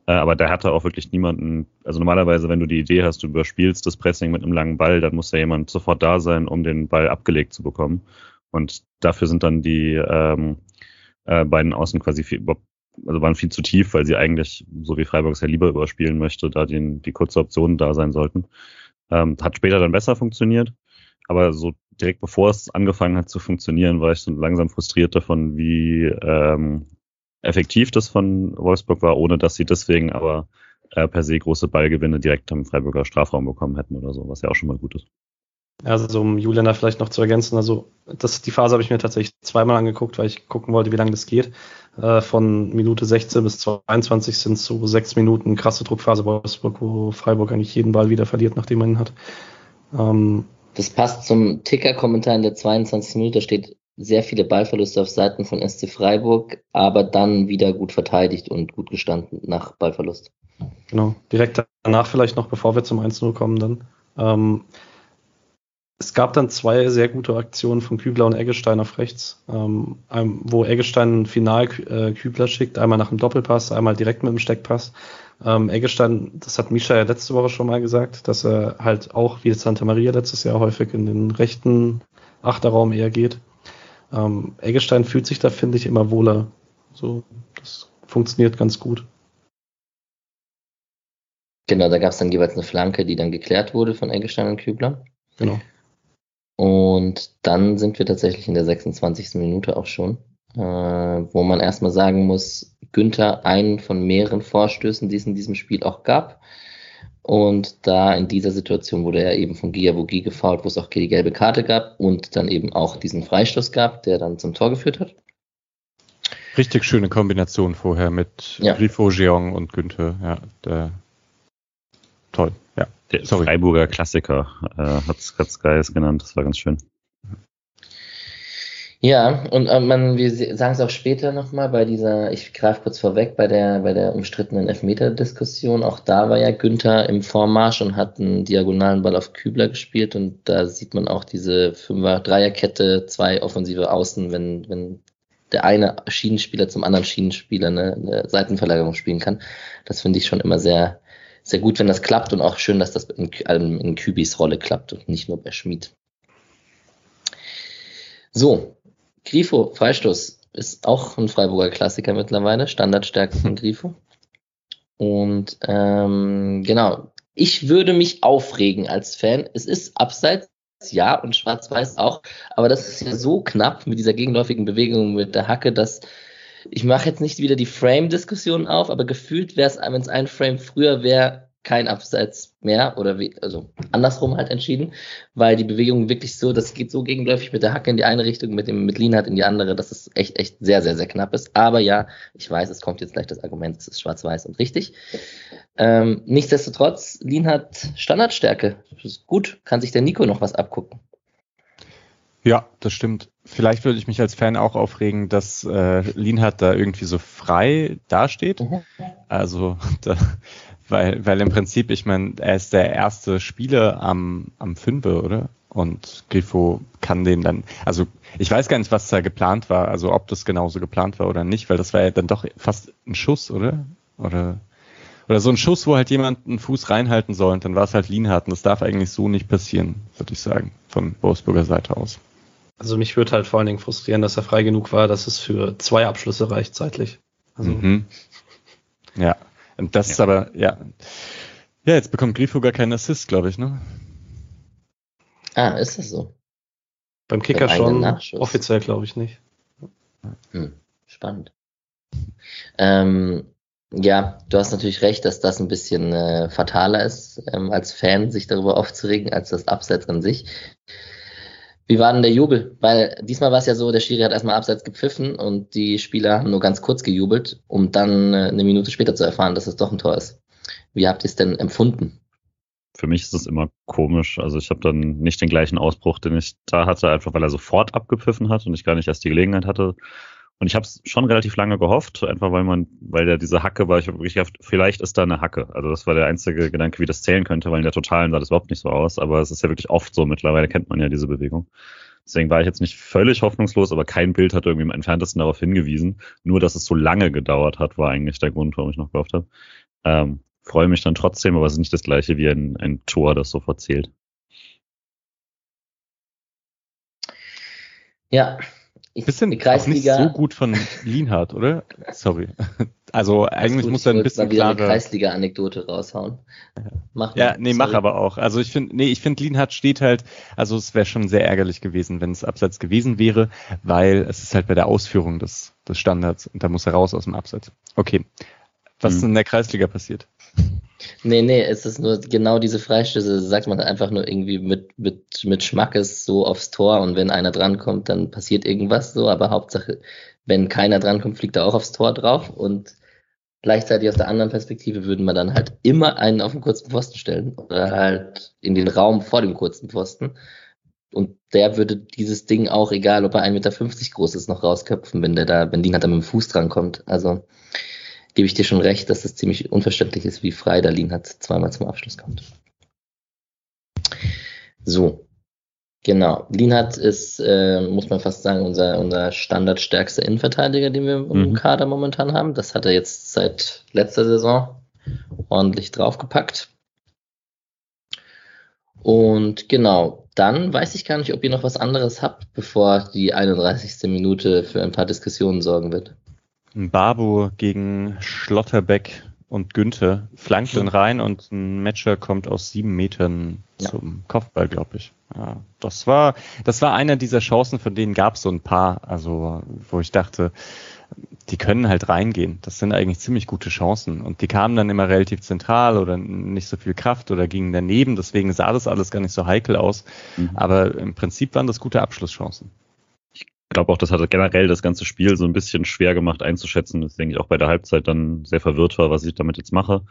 Äh, aber der hatte auch wirklich niemanden, also normalerweise, wenn du die Idee hast, du überspielst das Pressing mit einem langen Ball, dann muss ja jemand sofort da sein, um den Ball abgelegt zu bekommen. Und dafür sind dann die ähm, äh, beiden Außen quasi viel, also waren viel zu tief, weil sie eigentlich, so wie Freiburg es ja lieber überspielen möchte, da die, die kurze Optionen da sein sollten. Ähm, hat später dann besser funktioniert, aber so direkt bevor es angefangen hat zu funktionieren, war ich so langsam frustriert davon, wie ähm, effektiv das von Wolfsburg war, ohne dass sie deswegen aber äh, per se große Ballgewinne direkt am Freiburger Strafraum bekommen hätten oder so, was ja auch schon mal gut ist. Also um Julian da vielleicht noch zu ergänzen, also das, die Phase habe ich mir tatsächlich zweimal angeguckt, weil ich gucken wollte, wie lange das geht. Äh, von Minute 16 bis 22 sind so sechs Minuten krasse Druckphase Wolfsburg, wo Freiburg eigentlich jeden Ball wieder verliert, nachdem man ihn hat. Ähm, das passt zum Ticker-Kommentar in der 22. Minute, da steht sehr viele Ballverluste auf Seiten von SC Freiburg, aber dann wieder gut verteidigt und gut gestanden nach Ballverlust. Genau, direkt danach vielleicht noch, bevor wir zum 1-0 kommen dann. Ähm, es gab dann zwei sehr gute Aktionen von Kübler und Eggestein auf rechts, ähm, wo Eggestein final äh, Kübler schickt, einmal nach dem Doppelpass, einmal direkt mit dem Steckpass. Ähm, Eggestein, das hat Misha ja letzte Woche schon mal gesagt, dass er halt auch wie Santa Maria letztes Jahr häufig in den rechten Achterraum eher geht. Ähm, Eggestein fühlt sich da, finde ich, immer wohler. So, das funktioniert ganz gut. Genau, da gab es dann jeweils eine Flanke, die dann geklärt wurde von Eggestein und Kübler. Genau. Und dann sind wir tatsächlich in der 26. Minute auch schon, äh, wo man erstmal sagen muss, Günther einen von mehreren Vorstößen, die es in diesem Spiel auch gab. Und da in dieser Situation wurde er eben von Giabogi gefault, wo es auch die gelbe Karte gab und dann eben auch diesen Freistoß gab, der dann zum Tor geführt hat. Richtig schöne Kombination vorher mit ja. Grifo, Jeong und Günther. Ja, der, toll. Ja. Der Sorry. Freiburger Klassiker äh, hat's, hat's Geist genannt. Das war ganz schön. Ja, und äh, man, wir sagen es auch später nochmal bei dieser, ich greife kurz vorweg, bei der, bei der umstrittenen Elfmeter-Diskussion, auch da war ja Günther im Vormarsch und hat einen diagonalen Ball auf Kübler gespielt und da sieht man auch diese Fünfer-Dreierkette, zwei offensive Außen, wenn, wenn der eine Schienenspieler zum anderen Schienenspieler eine, eine Seitenverlagerung spielen kann. Das finde ich schon immer sehr, sehr gut, wenn das klappt und auch schön, dass das in, in Kübis Rolle klappt und nicht nur bei Schmid. So, Grifo, Freistoß, ist auch ein Freiburger Klassiker mittlerweile, Standardstärke von Grifo. Und ähm, genau, ich würde mich aufregen als Fan. Es ist abseits, ja, und schwarz-weiß auch, aber das ist ja so knapp mit dieser gegenläufigen Bewegung mit der Hacke, dass ich mache jetzt nicht wieder die Frame-Diskussion auf, aber gefühlt wäre es, wenn es ein Frame früher wäre, kein Abseits mehr oder wie, also andersrum halt entschieden, weil die Bewegung wirklich so, das geht so gegenläufig mit der Hacke in die eine Richtung, mit dem mit Lienhardt in die andere, dass es echt echt sehr sehr sehr knapp ist. Aber ja, ich weiß, es kommt jetzt gleich das Argument, es ist schwarz-weiß und richtig. Ähm, nichtsdestotrotz, Lienhardt Standardstärke, das ist gut, kann sich der Nico noch was abgucken. Ja, das stimmt. Vielleicht würde ich mich als Fan auch aufregen, dass äh, Lienhardt da irgendwie so frei dasteht. Mhm. Also da, weil, weil im Prinzip, ich meine, er ist der erste Spieler am, am Fünfe, oder? Und Grifo kann den dann, also ich weiß gar nicht, was da geplant war, also ob das genauso geplant war oder nicht, weil das war ja dann doch fast ein Schuss, oder? Oder, oder so ein Schuss, wo halt jemand einen Fuß reinhalten soll und dann war es halt Lienhardt und das darf eigentlich so nicht passieren, würde ich sagen, von Wolfsburger Seite aus. Also mich würde halt vor allen Dingen frustrieren, dass er frei genug war, dass es für zwei Abschlüsse reicht zeitlich. Also mhm. Ja, und das ja. ist aber, ja. Ja, jetzt bekommt Grifo gar keinen Assist, glaube ich, ne? Ah, ist das so? Beim Kicker schon, offiziell glaube ich nicht. Hm, spannend. Ähm, ja, du hast natürlich recht, dass das ein bisschen äh, fataler ist, ähm, als Fan sich darüber aufzuregen, als das Abseits an sich. Wie war denn der Jubel? Weil diesmal war es ja so, der Schiri hat erstmal abseits gepfiffen und die Spieler haben nur ganz kurz gejubelt, um dann äh, eine Minute später zu erfahren, dass es doch ein Tor ist. Wie habt ihr es denn empfunden? Für mich ist es immer komisch. Also ich habe dann nicht den gleichen Ausbruch, den ich da hatte, einfach weil er sofort abgepfiffen hat und ich gar nicht erst die Gelegenheit hatte, und ich habe es schon relativ lange gehofft, einfach weil man, weil der diese Hacke war, ich habe wirklich gedacht, vielleicht ist da eine Hacke. Also das war der einzige Gedanke, wie das zählen könnte, weil in der Totalen sah das überhaupt nicht so aus. Aber es ist ja wirklich oft so, mittlerweile kennt man ja diese Bewegung. Deswegen war ich jetzt nicht völlig hoffnungslos, aber kein Bild hat irgendwie im entferntesten darauf hingewiesen. Nur, dass es so lange gedauert hat, war eigentlich der Grund, warum ich noch gehofft habe. Ähm, freue mich dann trotzdem, aber es ist nicht das gleiche wie ein, ein Tor, das sofort zählt. Ja, ich bisschen die Kreisliga, nicht so gut von Lienhardt, oder? Sorry. Also eigentlich muss er ein bisschen klarer... eine Kreisliga-Anekdote raushauen. Mach ja, nee, sorry. mach aber auch. Also ich finde, nee, ich finde Lienhardt steht halt, also es wäre schon sehr ärgerlich gewesen, wenn es Abseits gewesen wäre, weil es ist halt bei der Ausführung des, des Standards und da muss er raus aus dem Abseits. Okay. Was hm. ist in der Kreisliga passiert? Nee, nee, es ist nur genau diese Freistöße, sagt man einfach nur irgendwie mit, mit, mit Schmackes so aufs Tor und wenn einer drankommt, dann passiert irgendwas so, aber Hauptsache, wenn keiner drankommt, fliegt er auch aufs Tor drauf und gleichzeitig aus der anderen Perspektive würden wir dann halt immer einen auf den kurzen Pfosten stellen oder halt in den Raum vor dem kurzen Pfosten. Und der würde dieses Ding auch, egal ob er 1,50 Meter groß ist, noch rausköpfen, wenn der da, wenn die halt dann mit dem Fuß drankommt. Also gebe ich dir schon recht, dass es ziemlich unverständlich ist, wie frei Dalin hat zweimal zum Abschluss kommt. So. Genau. Lienhardt ist, äh, muss man fast sagen, unser, unser standardstärkster Innenverteidiger, den wir im mhm. Kader momentan haben. Das hat er jetzt seit letzter Saison ordentlich draufgepackt. Und genau, dann weiß ich gar nicht, ob ihr noch was anderes habt, bevor die 31. Minute für ein paar Diskussionen sorgen wird. Babu gegen Schlotterbeck und Günther flankt dann rein und ein Matcher kommt aus sieben Metern ja. zum Kopfball, glaube ich. Ja, das war, das war einer dieser Chancen, von denen gab es so ein paar, also wo ich dachte, die können halt reingehen. Das sind eigentlich ziemlich gute Chancen. Und die kamen dann immer relativ zentral oder nicht so viel Kraft oder gingen daneben. Deswegen sah das alles gar nicht so heikel aus. Mhm. Aber im Prinzip waren das gute Abschlusschancen glaube auch, das hat generell das ganze Spiel so ein bisschen schwer gemacht einzuschätzen. Denke ich auch bei der Halbzeit dann sehr verwirrt war, was ich damit jetzt mache.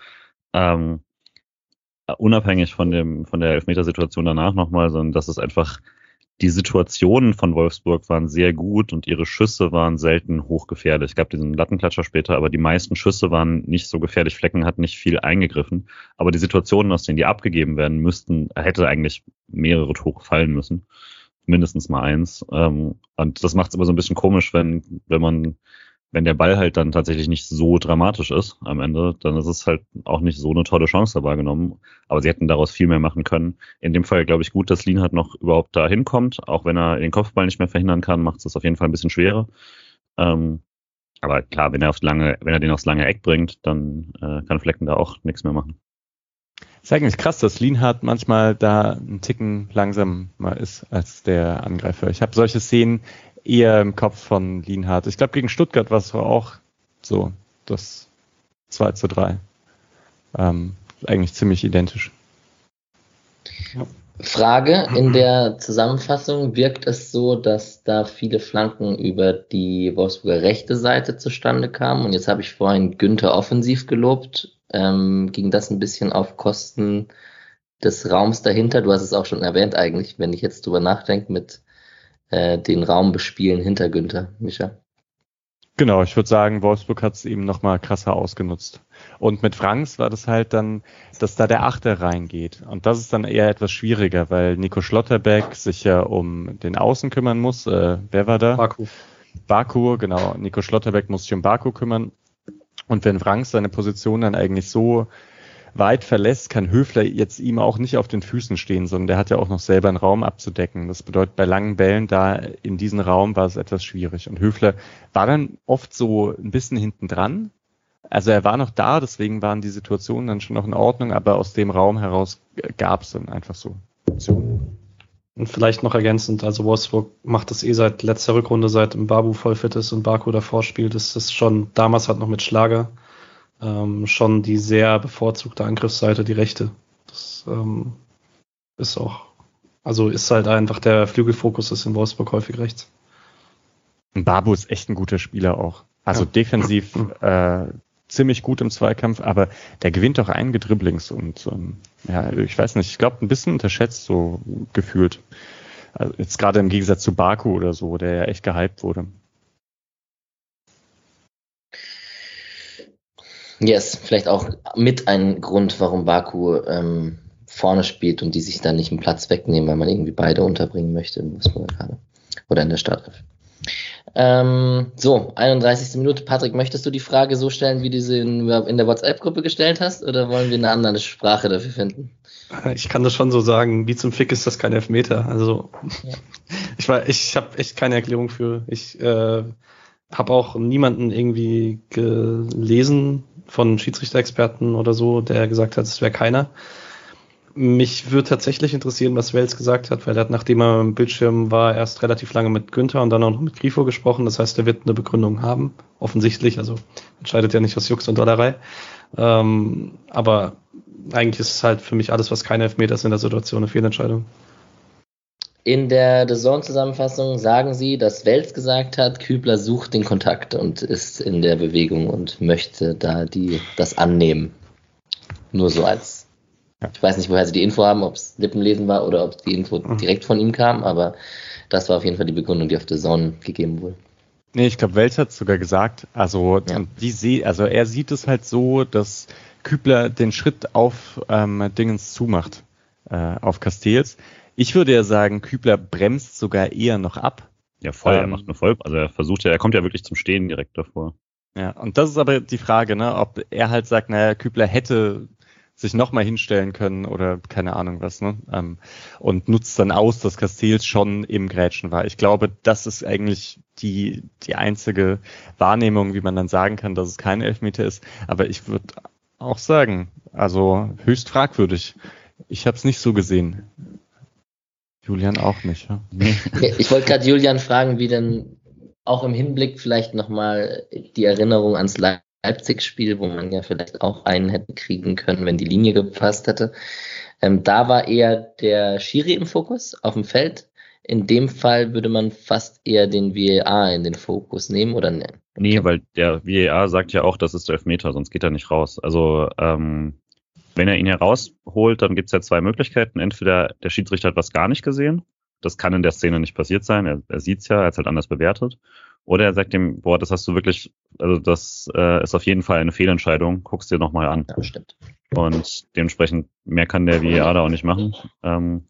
Ähm, unabhängig von dem von der Elfmetersituation danach nochmal, sondern dass es einfach die Situationen von Wolfsburg waren sehr gut und ihre Schüsse waren selten hochgefährlich. Es gab diesen Lattenklatscher später, aber die meisten Schüsse waren nicht so gefährlich. Flecken hat nicht viel eingegriffen. Aber die Situationen, aus denen die abgegeben werden müssten, hätte eigentlich mehrere Tore fallen müssen mindestens mal eins. Ähm, und das macht es immer so ein bisschen komisch, wenn, wenn man, wenn der Ball halt dann tatsächlich nicht so dramatisch ist am Ende, dann ist es halt auch nicht so eine tolle Chance dabei genommen. Aber sie hätten daraus viel mehr machen können. In dem Fall glaube ich gut, dass Lien halt noch überhaupt da hinkommt. Auch wenn er den Kopfball nicht mehr verhindern kann, macht es auf jeden Fall ein bisschen schwerer. Ähm, aber klar, wenn er aufs lange, wenn er den aufs lange Eck bringt, dann äh, kann Flecken da auch nichts mehr machen. Ist eigentlich krass, dass Lienhardt manchmal da einen Ticken langsamer ist als der Angreifer. Ich habe solche Szenen eher im Kopf von Lienhardt. Ich glaube, gegen Stuttgart war es auch so, das 2 zu 3. Ähm, eigentlich ziemlich identisch. Frage, in der Zusammenfassung wirkt es so, dass da viele Flanken über die Wolfsburger rechte Seite zustande kamen. Und jetzt habe ich vorhin Günther offensiv gelobt ähm, ging das ein bisschen auf Kosten des Raums dahinter. Du hast es auch schon erwähnt eigentlich, wenn ich jetzt drüber nachdenke, mit äh, den Raum bespielen hinter Günther, Micha. Genau, ich würde sagen, Wolfsburg hat es eben nochmal krasser ausgenutzt. Und mit Franks war das halt dann, dass da der Achter reingeht. Und das ist dann eher etwas schwieriger, weil Nico Schlotterbeck sich ja um den Außen kümmern muss. Äh, wer war da? Baku. Baku, genau. Nico Schlotterbeck muss sich um Baku kümmern. Und wenn Frank seine Position dann eigentlich so weit verlässt, kann Höfler jetzt ihm auch nicht auf den Füßen stehen, sondern der hat ja auch noch selber einen Raum abzudecken. Das bedeutet, bei langen Bällen da in diesem Raum war es etwas schwierig. Und Höfler war dann oft so ein bisschen hinten dran. Also er war noch da, deswegen waren die Situationen dann schon noch in Ordnung, aber aus dem Raum heraus gab es dann einfach so Optionen. Und vielleicht noch ergänzend, also Wolfsburg macht das eh seit letzter Rückrunde, seit Babu voll fit ist und Baku davor spielt, ist das schon, damals hat noch mit Schlager, ähm, schon die sehr bevorzugte Angriffsseite, die rechte. Das ähm, ist auch, also ist halt einfach der Flügelfokus ist in Wolfsburg häufig rechts. Babu ist echt ein guter Spieler auch. Also ja. defensiv äh, ziemlich gut im Zweikampf, aber der gewinnt auch einige Dribblings und ähm, ja, ich weiß nicht, ich glaube ein bisschen unterschätzt so gefühlt. Also jetzt gerade im Gegensatz zu Baku oder so, der ja echt gehypt wurde. Yes, vielleicht auch mit ein Grund, warum Baku ähm, vorne spielt und die sich dann nicht einen Platz wegnehmen, weil man irgendwie beide unterbringen möchte im Wolfsburger Kader. Oder in der Startelf. Ähm, so, 31. Minute. Patrick, möchtest du die Frage so stellen, wie du sie in, in der WhatsApp-Gruppe gestellt hast, oder wollen wir eine andere Sprache dafür finden? Ich kann das schon so sagen. Wie zum Fick ist das kein Elfmeter? Also, ja. ich war, ich habe echt keine Erklärung für. Ich äh, habe auch niemanden irgendwie gelesen von Schiedsrichter-Experten oder so, der gesagt hat, es wäre keiner. Mich würde tatsächlich interessieren, was Wels gesagt hat, weil er hat, nachdem er im Bildschirm war, erst relativ lange mit Günther und dann auch noch mit Grifo gesprochen. Das heißt, er wird eine Begründung haben, offensichtlich. Also entscheidet ja nicht aus Jux und Dollerei. Ähm, aber eigentlich ist es halt für mich alles, was keine Elfmeter ist in der Situation, eine Fehlentscheidung. In der Saison-Zusammenfassung sagen sie, dass Wels gesagt hat, Kübler sucht den Kontakt und ist in der Bewegung und möchte da die, das annehmen. Nur so als, ich weiß nicht, woher sie die Info haben, ob es Lippenlesen war oder ob die Info mhm. direkt von ihm kam, aber das war auf jeden Fall die Begründung, die auf der Zone gegeben wurde. Nee, ich glaube, Wels hat sogar gesagt, also, ja. die sie, also er sieht es halt so, dass Kübler den Schritt auf ähm, Dingens zumacht, äh, auf Castells ich würde ja sagen, Kübler bremst sogar eher noch ab. Ja, voll, ähm, er macht eine voll, also er versucht ja, er kommt ja wirklich zum Stehen direkt davor. Ja, und das ist aber die Frage, ne, ob er halt sagt, naja, Kübler hätte sich nochmal hinstellen können oder keine Ahnung was, ne? Ähm, und nutzt dann aus, dass Castells schon im Grätschen war. Ich glaube, das ist eigentlich die, die einzige Wahrnehmung, wie man dann sagen kann, dass es kein Elfmeter ist. Aber ich würde auch sagen, also höchst fragwürdig. Ich habe es nicht so gesehen. Julian auch nicht, ja? Nee. Ich wollte gerade Julian fragen, wie denn auch im Hinblick vielleicht nochmal die Erinnerung ans Leipzig-Spiel, wo man ja vielleicht auch einen hätte kriegen können, wenn die Linie gepasst hätte. Ähm, da war eher der Schiri im Fokus auf dem Feld. In dem Fall würde man fast eher den VAR in den Fokus nehmen oder ne? Nee, weil der VAR sagt ja auch, das ist der Elfmeter, sonst geht er nicht raus. Also ähm, wenn er ihn herausholt, dann gibt es ja zwei Möglichkeiten. Entweder der Schiedsrichter hat was gar nicht gesehen. Das kann in der Szene nicht passiert sein. Er, er sieht es ja, er hat es halt anders bewertet. Oder er sagt dem, boah, das hast du wirklich, also das äh, ist auf jeden Fall eine Fehlentscheidung, guckst dir nochmal an. Ja, stimmt. Und dementsprechend mehr kann der VAR da auch nicht machen. Ähm,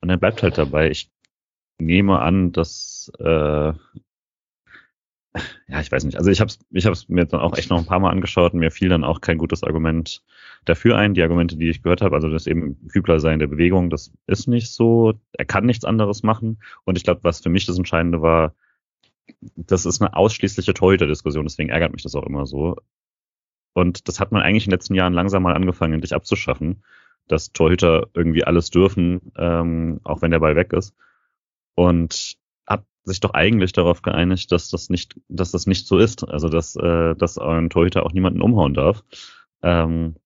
und er bleibt halt dabei. Ich nehme an, dass äh, ja, ich weiß nicht. Also ich habe es ich hab's mir dann auch echt noch ein paar Mal angeschaut und mir fiel dann auch kein gutes Argument dafür ein. Die Argumente, die ich gehört habe, also das eben Kübler sei in der Bewegung, das ist nicht so. Er kann nichts anderes machen. Und ich glaube, was für mich das Entscheidende war, das ist eine ausschließliche Torhüter-Diskussion, deswegen ärgert mich das auch immer so. Und das hat man eigentlich in den letzten Jahren langsam mal angefangen, endlich abzuschaffen, dass Torhüter irgendwie alles dürfen, ähm, auch wenn der Ball weg ist. Und sich doch eigentlich darauf geeinigt, dass das nicht, dass das nicht so ist. Also dass, äh, dass ein Torhüter auch niemanden umhauen darf. Ähm,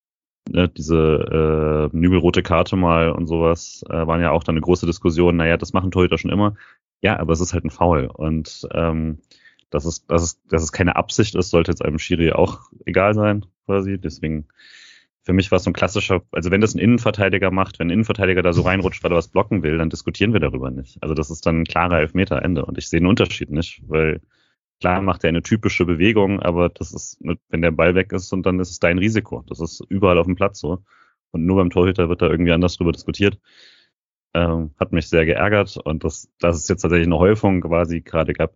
ne, diese äh, nügelrote Karte mal und sowas äh, waren ja auch dann eine große Diskussion. Naja, das machen Torhüter schon immer. Ja, aber es ist halt ein Foul. Und ähm, dass es, dass es, dass es keine Absicht ist, sollte jetzt einem Schiri auch egal sein, quasi. Deswegen für mich war es so ein klassischer, also wenn das ein Innenverteidiger macht, wenn ein Innenverteidiger da so reinrutscht, weil er was blocken will, dann diskutieren wir darüber nicht. Also das ist dann ein klarer Elfmeter Ende und ich sehe einen Unterschied nicht, weil klar macht er eine typische Bewegung, aber das ist, wenn der Ball weg ist und dann ist es dein Risiko. Das ist überall auf dem Platz so. Und nur beim Torhüter wird da irgendwie anders drüber diskutiert. Ähm, hat mich sehr geärgert und das, das ist jetzt tatsächlich eine Häufung quasi gerade gab.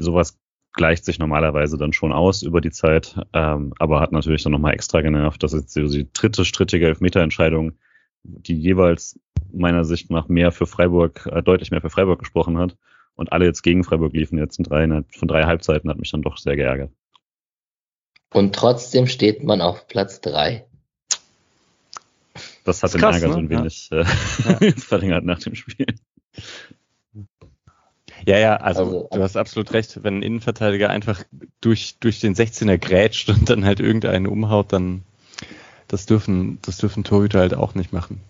Sowas gleicht sich normalerweise dann schon aus über die Zeit, ähm, aber hat natürlich dann nochmal extra genervt, dass jetzt die dritte strittige Elfmeterentscheidung, die jeweils meiner Sicht nach mehr für Freiburg, äh, deutlich mehr für Freiburg gesprochen hat und alle jetzt gegen Freiburg liefen, jetzt in drei, von drei Halbzeiten, hat mich dann doch sehr geärgert. Und trotzdem steht man auf Platz drei. Das hat das den krass, Ärger ne? so ein wenig ja. äh, verlängert nach dem Spiel. Ja, ja, also, also du hast absolut recht. Wenn ein Innenverteidiger einfach durch, durch den 16er grätscht und dann halt irgendeinen umhaut, dann das dürfen, das dürfen Torhüter halt auch nicht machen.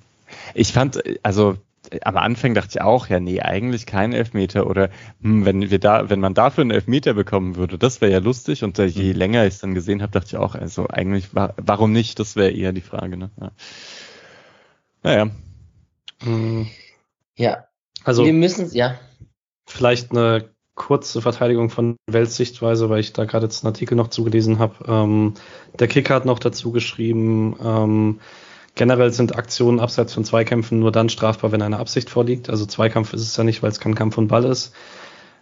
Ich fand, also am Anfang dachte ich auch, ja, nee, eigentlich kein Elfmeter oder hm, wenn wir da, wenn man dafür einen Elfmeter bekommen würde, das wäre ja lustig und je mhm. länger ich es dann gesehen habe, dachte ich auch, also eigentlich, warum nicht? Das wäre eher die Frage, ne? Ja. Naja. Ja. Also wir müssen ja. Vielleicht eine kurze Verteidigung von Weltsichtweise, weil ich da gerade jetzt einen Artikel noch zugelesen habe. Ähm, der Kicker hat noch dazu geschrieben, ähm, Generell sind Aktionen abseits von Zweikämpfen nur dann strafbar, wenn eine Absicht vorliegt. Also Zweikampf ist es ja nicht, weil es kein Kampf und Ball ist.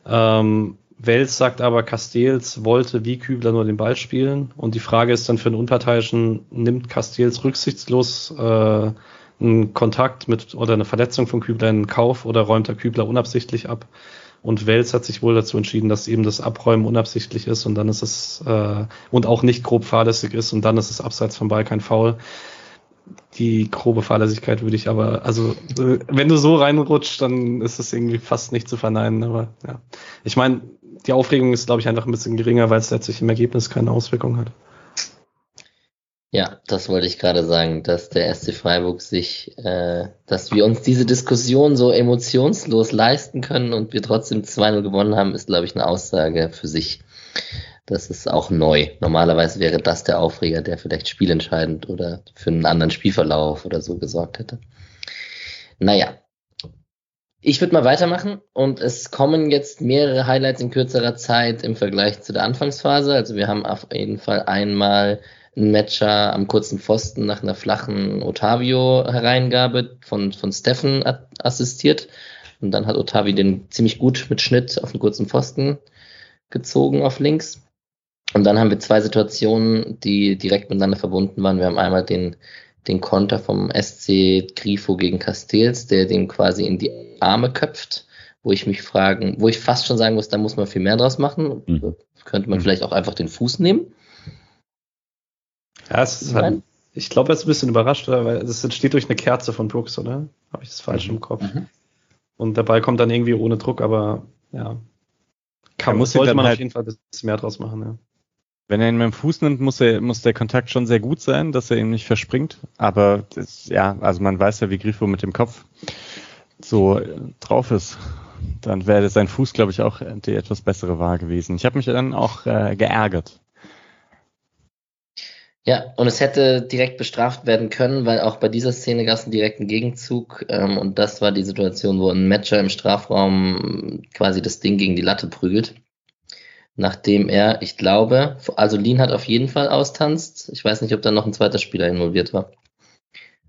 Ähm, Wels sagt aber, Castells wollte wie Kübler nur den Ball spielen. Und die Frage ist dann für einen Unparteiischen, nimmt Castells rücksichtslos äh, einen Kontakt mit oder eine Verletzung von Kübler in Kauf oder räumt er Kübler unabsichtlich ab? Und Wels hat sich wohl dazu entschieden, dass eben das Abräumen unabsichtlich ist und dann ist es äh, und auch nicht grob fahrlässig ist und dann ist es abseits vom Ball kein Foul. Die grobe Fahrlässigkeit würde ich aber, also äh, wenn du so reinrutscht, dann ist es irgendwie fast nicht zu verneinen. Aber ja, ich meine, die Aufregung ist, glaube ich, einfach ein bisschen geringer, weil es letztlich im Ergebnis keine Auswirkung hat. Ja, das wollte ich gerade sagen, dass der SC Freiburg sich, äh, dass wir uns diese Diskussion so emotionslos leisten können und wir trotzdem 2-0 gewonnen haben, ist, glaube ich, eine Aussage für sich. Das ist auch neu. Normalerweise wäre das der Aufreger, der vielleicht spielentscheidend oder für einen anderen Spielverlauf oder so gesorgt hätte. Naja. Ich würde mal weitermachen und es kommen jetzt mehrere Highlights in kürzerer Zeit im Vergleich zu der Anfangsphase. Also wir haben auf jeden Fall einmal ein Matcher am kurzen Pfosten nach einer flachen Otavio-Hereingabe von, von Steffen assistiert. Und dann hat Otavio den ziemlich gut mit Schnitt auf den kurzen Pfosten gezogen auf links. Und dann haben wir zwei Situationen, die direkt miteinander verbunden waren. Wir haben einmal den, den Konter vom SC Grifo gegen Castells, der den quasi in die Arme köpft, wo ich mich fragen, wo ich fast schon sagen muss, da muss man viel mehr draus machen. Mhm. Könnte man mhm. vielleicht auch einfach den Fuß nehmen. Ja, es ist halt, ich glaube, er ist ein bisschen überrascht, oder? weil es entsteht durch eine Kerze von Brooks, oder? Habe ich das falsch mhm. im Kopf? Mhm. Und der Ball kommt dann irgendwie ohne Druck, aber ja. Kann, muss sollte man halt auf jeden Fall ein bisschen mehr draus machen, ja. Wenn er ihn mit dem Fuß nimmt, muss, er, muss der Kontakt schon sehr gut sein, dass er ihn nicht verspringt. Aber das, ja, also man weiß ja, wie Grifo mit dem Kopf so äh, drauf ist. Dann wäre sein Fuß, glaube ich, auch die etwas bessere Wahl gewesen. Ich habe mich dann auch äh, geärgert, ja, und es hätte direkt bestraft werden können, weil auch bei dieser Szene gab es einen direkten Gegenzug ähm, und das war die Situation, wo ein Matcher im Strafraum quasi das Ding gegen die Latte prügelt. Nachdem er, ich glaube, also Lean hat auf jeden Fall austanzt. Ich weiß nicht, ob da noch ein zweiter Spieler involviert war.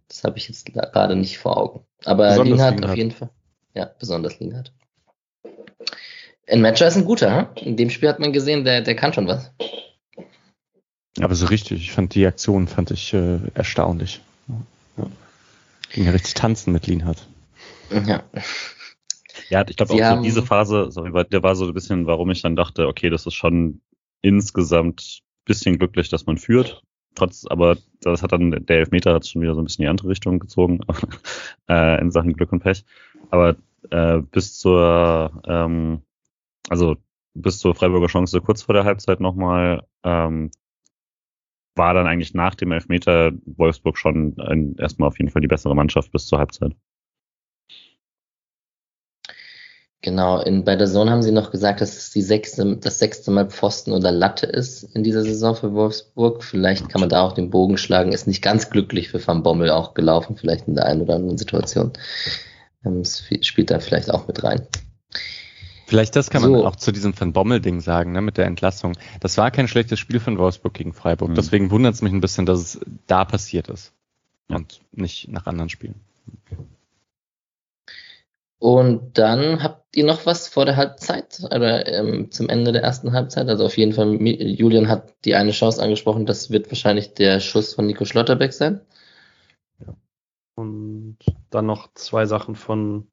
Das habe ich jetzt gerade nicht vor Augen. Aber Lean hat auf jeden Fall, ja, besonders Lean hat. Ein Matcher ist ein guter, hm? in dem Spiel hat man gesehen, der, der kann schon was. Aber so richtig, ich fand die Aktion fand ich äh, erstaunlich. Ja. Ging ja richtig tanzen mit Lienhardt. Ja. Ja, ich glaube auch so diese Phase, sorry, der war so ein bisschen, warum ich dann dachte, okay, das ist schon insgesamt bisschen glücklich, dass man führt. Trotz, aber das hat dann, der Elfmeter hat schon wieder so ein bisschen in die andere Richtung gezogen, äh, in Sachen Glück und Pech. Aber äh, bis zur, ähm, also bis zur Freiburger Chance kurz vor der Halbzeit nochmal, ähm, war dann eigentlich nach dem Elfmeter Wolfsburg schon ein, erstmal auf jeden Fall die bessere Mannschaft bis zur Halbzeit. Genau, in, bei der Zone haben sie noch gesagt, dass es die sechste, das sechste Mal Pfosten oder Latte ist in dieser Saison für Wolfsburg. Vielleicht kann man da auch den Bogen schlagen. Ist nicht ganz glücklich für Van Bommel auch gelaufen, vielleicht in der einen oder anderen Situation. Ähm, es spielt da vielleicht auch mit rein. Vielleicht das kann man so. auch zu diesem Van Bommel-Ding sagen, ne, mit der Entlassung. Das war kein schlechtes Spiel von Wolfsburg gegen Freiburg. Mhm. Deswegen wundert es mich ein bisschen, dass es da passiert ist. Und nicht nach anderen Spielen. Und dann habt ihr noch was vor der Halbzeit oder ähm, zum Ende der ersten Halbzeit? Also auf jeden Fall, Julian hat die eine Chance angesprochen, das wird wahrscheinlich der Schuss von Nico Schlotterbeck sein. Ja. Und dann noch zwei Sachen von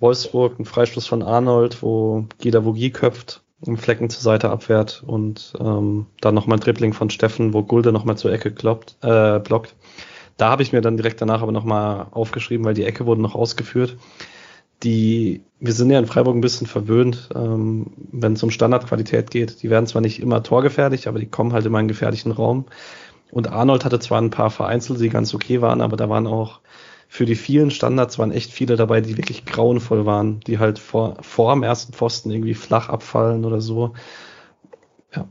Wolfsburg, ein Freistoß von Arnold, wo Gida Vogie köpft, im Flecken zur Seite abwehrt und ähm, dann nochmal ein Dribbling von Steffen, wo Gulde nochmal zur Ecke kloppt, äh, blockt. Da habe ich mir dann direkt danach aber nochmal aufgeschrieben, weil die Ecke wurde noch ausgeführt. Die, wir sind ja in Freiburg ein bisschen verwöhnt, ähm, wenn es um Standardqualität geht. Die werden zwar nicht immer torgefährlich, aber die kommen halt immer in gefährlichen Raum. Und Arnold hatte zwar ein paar vereinzelt, die ganz okay waren, aber da waren auch für die vielen Standards waren echt viele dabei, die wirklich grauenvoll waren, die halt vor, vor dem ersten Pfosten irgendwie flach abfallen oder so. Ja.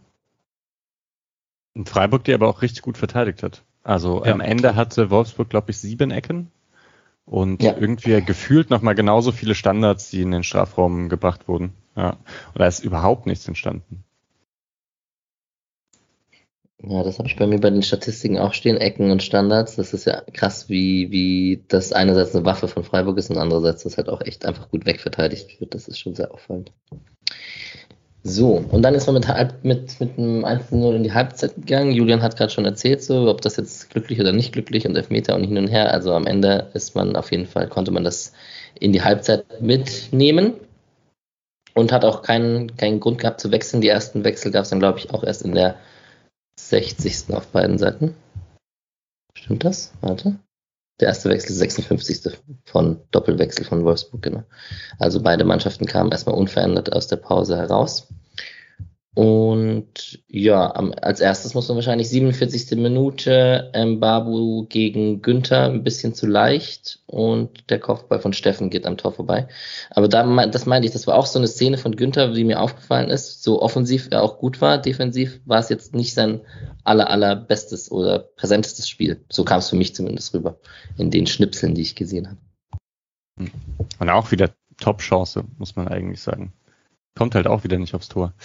Und Freiburg, die aber auch richtig gut verteidigt hat. Also ja. am Ende hatte Wolfsburg, glaube ich, sieben Ecken und ja. irgendwie gefühlt nochmal genauso viele Standards, die in den Strafraum gebracht wurden. Ja. Und da ist überhaupt nichts entstanden. Ja, das habe ich bei mir bei den Statistiken auch stehen, Ecken und Standards. Das ist ja krass, wie, wie das einerseits eine Waffe von Freiburg ist und andererseits das halt auch echt einfach gut wegverteidigt wird. Das ist schon sehr auffallend. So, und dann ist man mit, mit, mit einem 1-0 in die Halbzeit gegangen. Julian hat gerade schon erzählt, so, ob das jetzt glücklich oder nicht glücklich und Elfmeter und hin und her. Also am Ende ist man auf jeden Fall, konnte man das in die Halbzeit mitnehmen und hat auch keinen, keinen Grund gehabt zu wechseln. Die ersten Wechsel gab es dann, glaube ich, auch erst in der 60. auf beiden Seiten. Stimmt das? Warte. Der erste Wechsel ist 56. von Doppelwechsel von Wolfsburg, genau. Also beide Mannschaften kamen erstmal unverändert aus der Pause heraus. Und ja, als erstes muss man wahrscheinlich 47. Minute ähm, Babu gegen Günther ein bisschen zu leicht und der Kopfball von Steffen geht am Tor vorbei. Aber da, das meinte ich, das war auch so eine Szene von Günther, die mir aufgefallen ist. So offensiv er auch gut war, defensiv war es jetzt nicht sein aller, allerbestes oder präsentestes Spiel. So kam es für mich zumindest rüber in den Schnipseln, die ich gesehen habe. Und auch wieder Top-Chance, muss man eigentlich sagen. Kommt halt auch wieder nicht aufs Tor.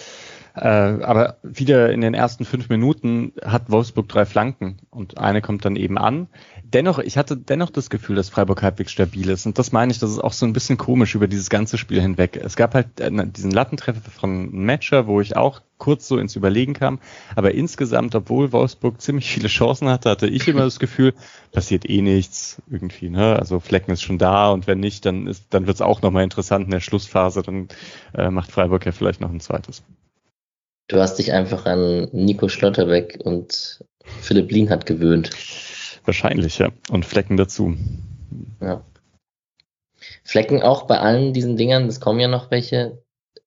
Äh, aber wieder in den ersten fünf Minuten hat Wolfsburg drei Flanken und eine kommt dann eben an. Dennoch, ich hatte dennoch das Gefühl, dass Freiburg halbwegs stabil ist. Und das meine ich, das ist auch so ein bisschen komisch über dieses ganze Spiel hinweg. Es gab halt äh, diesen Lattentreffer von Matcher, wo ich auch kurz so ins Überlegen kam. Aber insgesamt, obwohl Wolfsburg ziemlich viele Chancen hatte, hatte ich immer das Gefühl, passiert eh nichts irgendwie. Ne? Also Flecken ist schon da und wenn nicht, dann ist, dann wird es auch nochmal interessant in der Schlussphase. Dann äh, macht Freiburg ja vielleicht noch ein zweites. Du hast dich einfach an Nico Schlotterbeck und Philipp Lienhardt gewöhnt. Wahrscheinlich, ja. Und Flecken dazu. Ja. Flecken auch bei allen diesen Dingern, es kommen ja noch welche,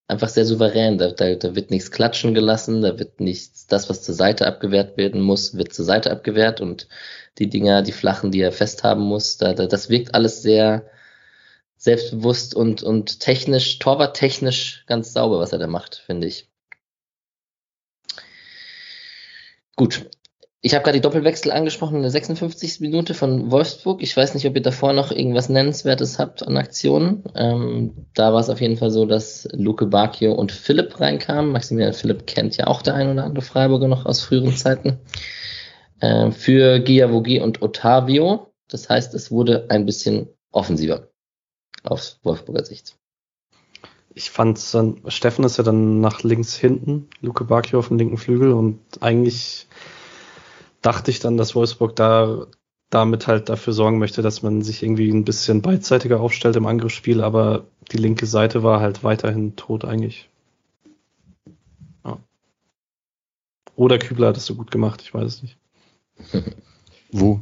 einfach sehr souverän. Da, da, da wird nichts klatschen gelassen, da wird nichts, das, was zur Seite abgewehrt werden muss, wird zur Seite abgewehrt und die Dinger, die flachen, die er festhaben muss, da, da, das wirkt alles sehr selbstbewusst und, und technisch, torwarttechnisch ganz sauber, was er da macht, finde ich. Gut. Ich habe gerade die Doppelwechsel angesprochen in der 56. Minute von Wolfsburg. Ich weiß nicht, ob ihr davor noch irgendwas Nennenswertes habt an Aktionen. Ähm, da war es auf jeden Fall so, dass Luke Bacchio und Philipp reinkamen. Maximilian Philipp kennt ja auch der ein oder andere Freiburger noch aus früheren Zeiten. Äh, für Giavogi und Ottavio. Das heißt, es wurde ein bisschen offensiver aus Wolfsburger Sicht. Ich fand dann, Steffen ist ja dann nach links hinten, Luke Bacchio auf dem linken Flügel und eigentlich dachte ich dann, dass Wolfsburg da damit halt dafür sorgen möchte, dass man sich irgendwie ein bisschen beidseitiger aufstellt im Angriffsspiel, aber die linke Seite war halt weiterhin tot eigentlich. Ja. Oder Kübler hat es so gut gemacht, ich weiß es nicht. Wu.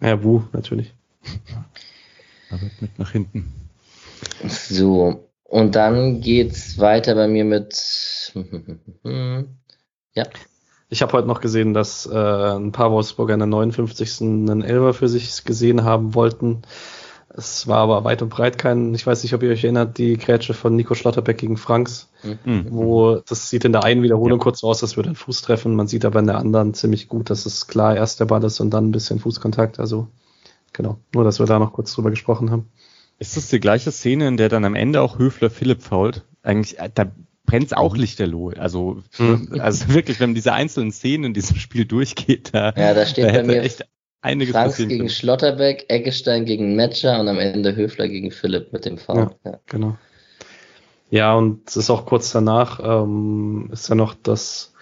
Ja, Wu, natürlich. Aber mit nach hinten. So, und dann geht's weiter bei mir mit. ja. Ich habe heute noch gesehen, dass äh, ein paar Wolfsburger in der 59. einen Elber für sich gesehen haben wollten. Es war aber weit und breit kein, ich weiß nicht, ob ihr euch erinnert, die Grätsche von Nico Schlotterbeck gegen Franks, mhm. wo das sieht in der einen Wiederholung ja. kurz aus, als würde ein Fuß treffen. Man sieht aber in der anderen ziemlich gut, dass es klar erst der Ball ist und dann ein bisschen Fußkontakt. Also genau, nur dass wir da noch kurz drüber gesprochen haben. Ist das die gleiche Szene, in der dann am Ende auch Höfler Philipp fault? Eigentlich, äh, da brennt's auch Lichterloh. Also, hm. also wirklich, wenn man diese einzelnen Szenen in diesem Spiel durchgeht, da, ja, da steht da bei mir echt einiges Franks gegen können. Schlotterbeck, Eggestein gegen Matcher und am Ende Höfler gegen Philipp mit dem Foul. Ja, ja. genau. Ja, und es ist auch kurz danach, ähm, ist ja noch das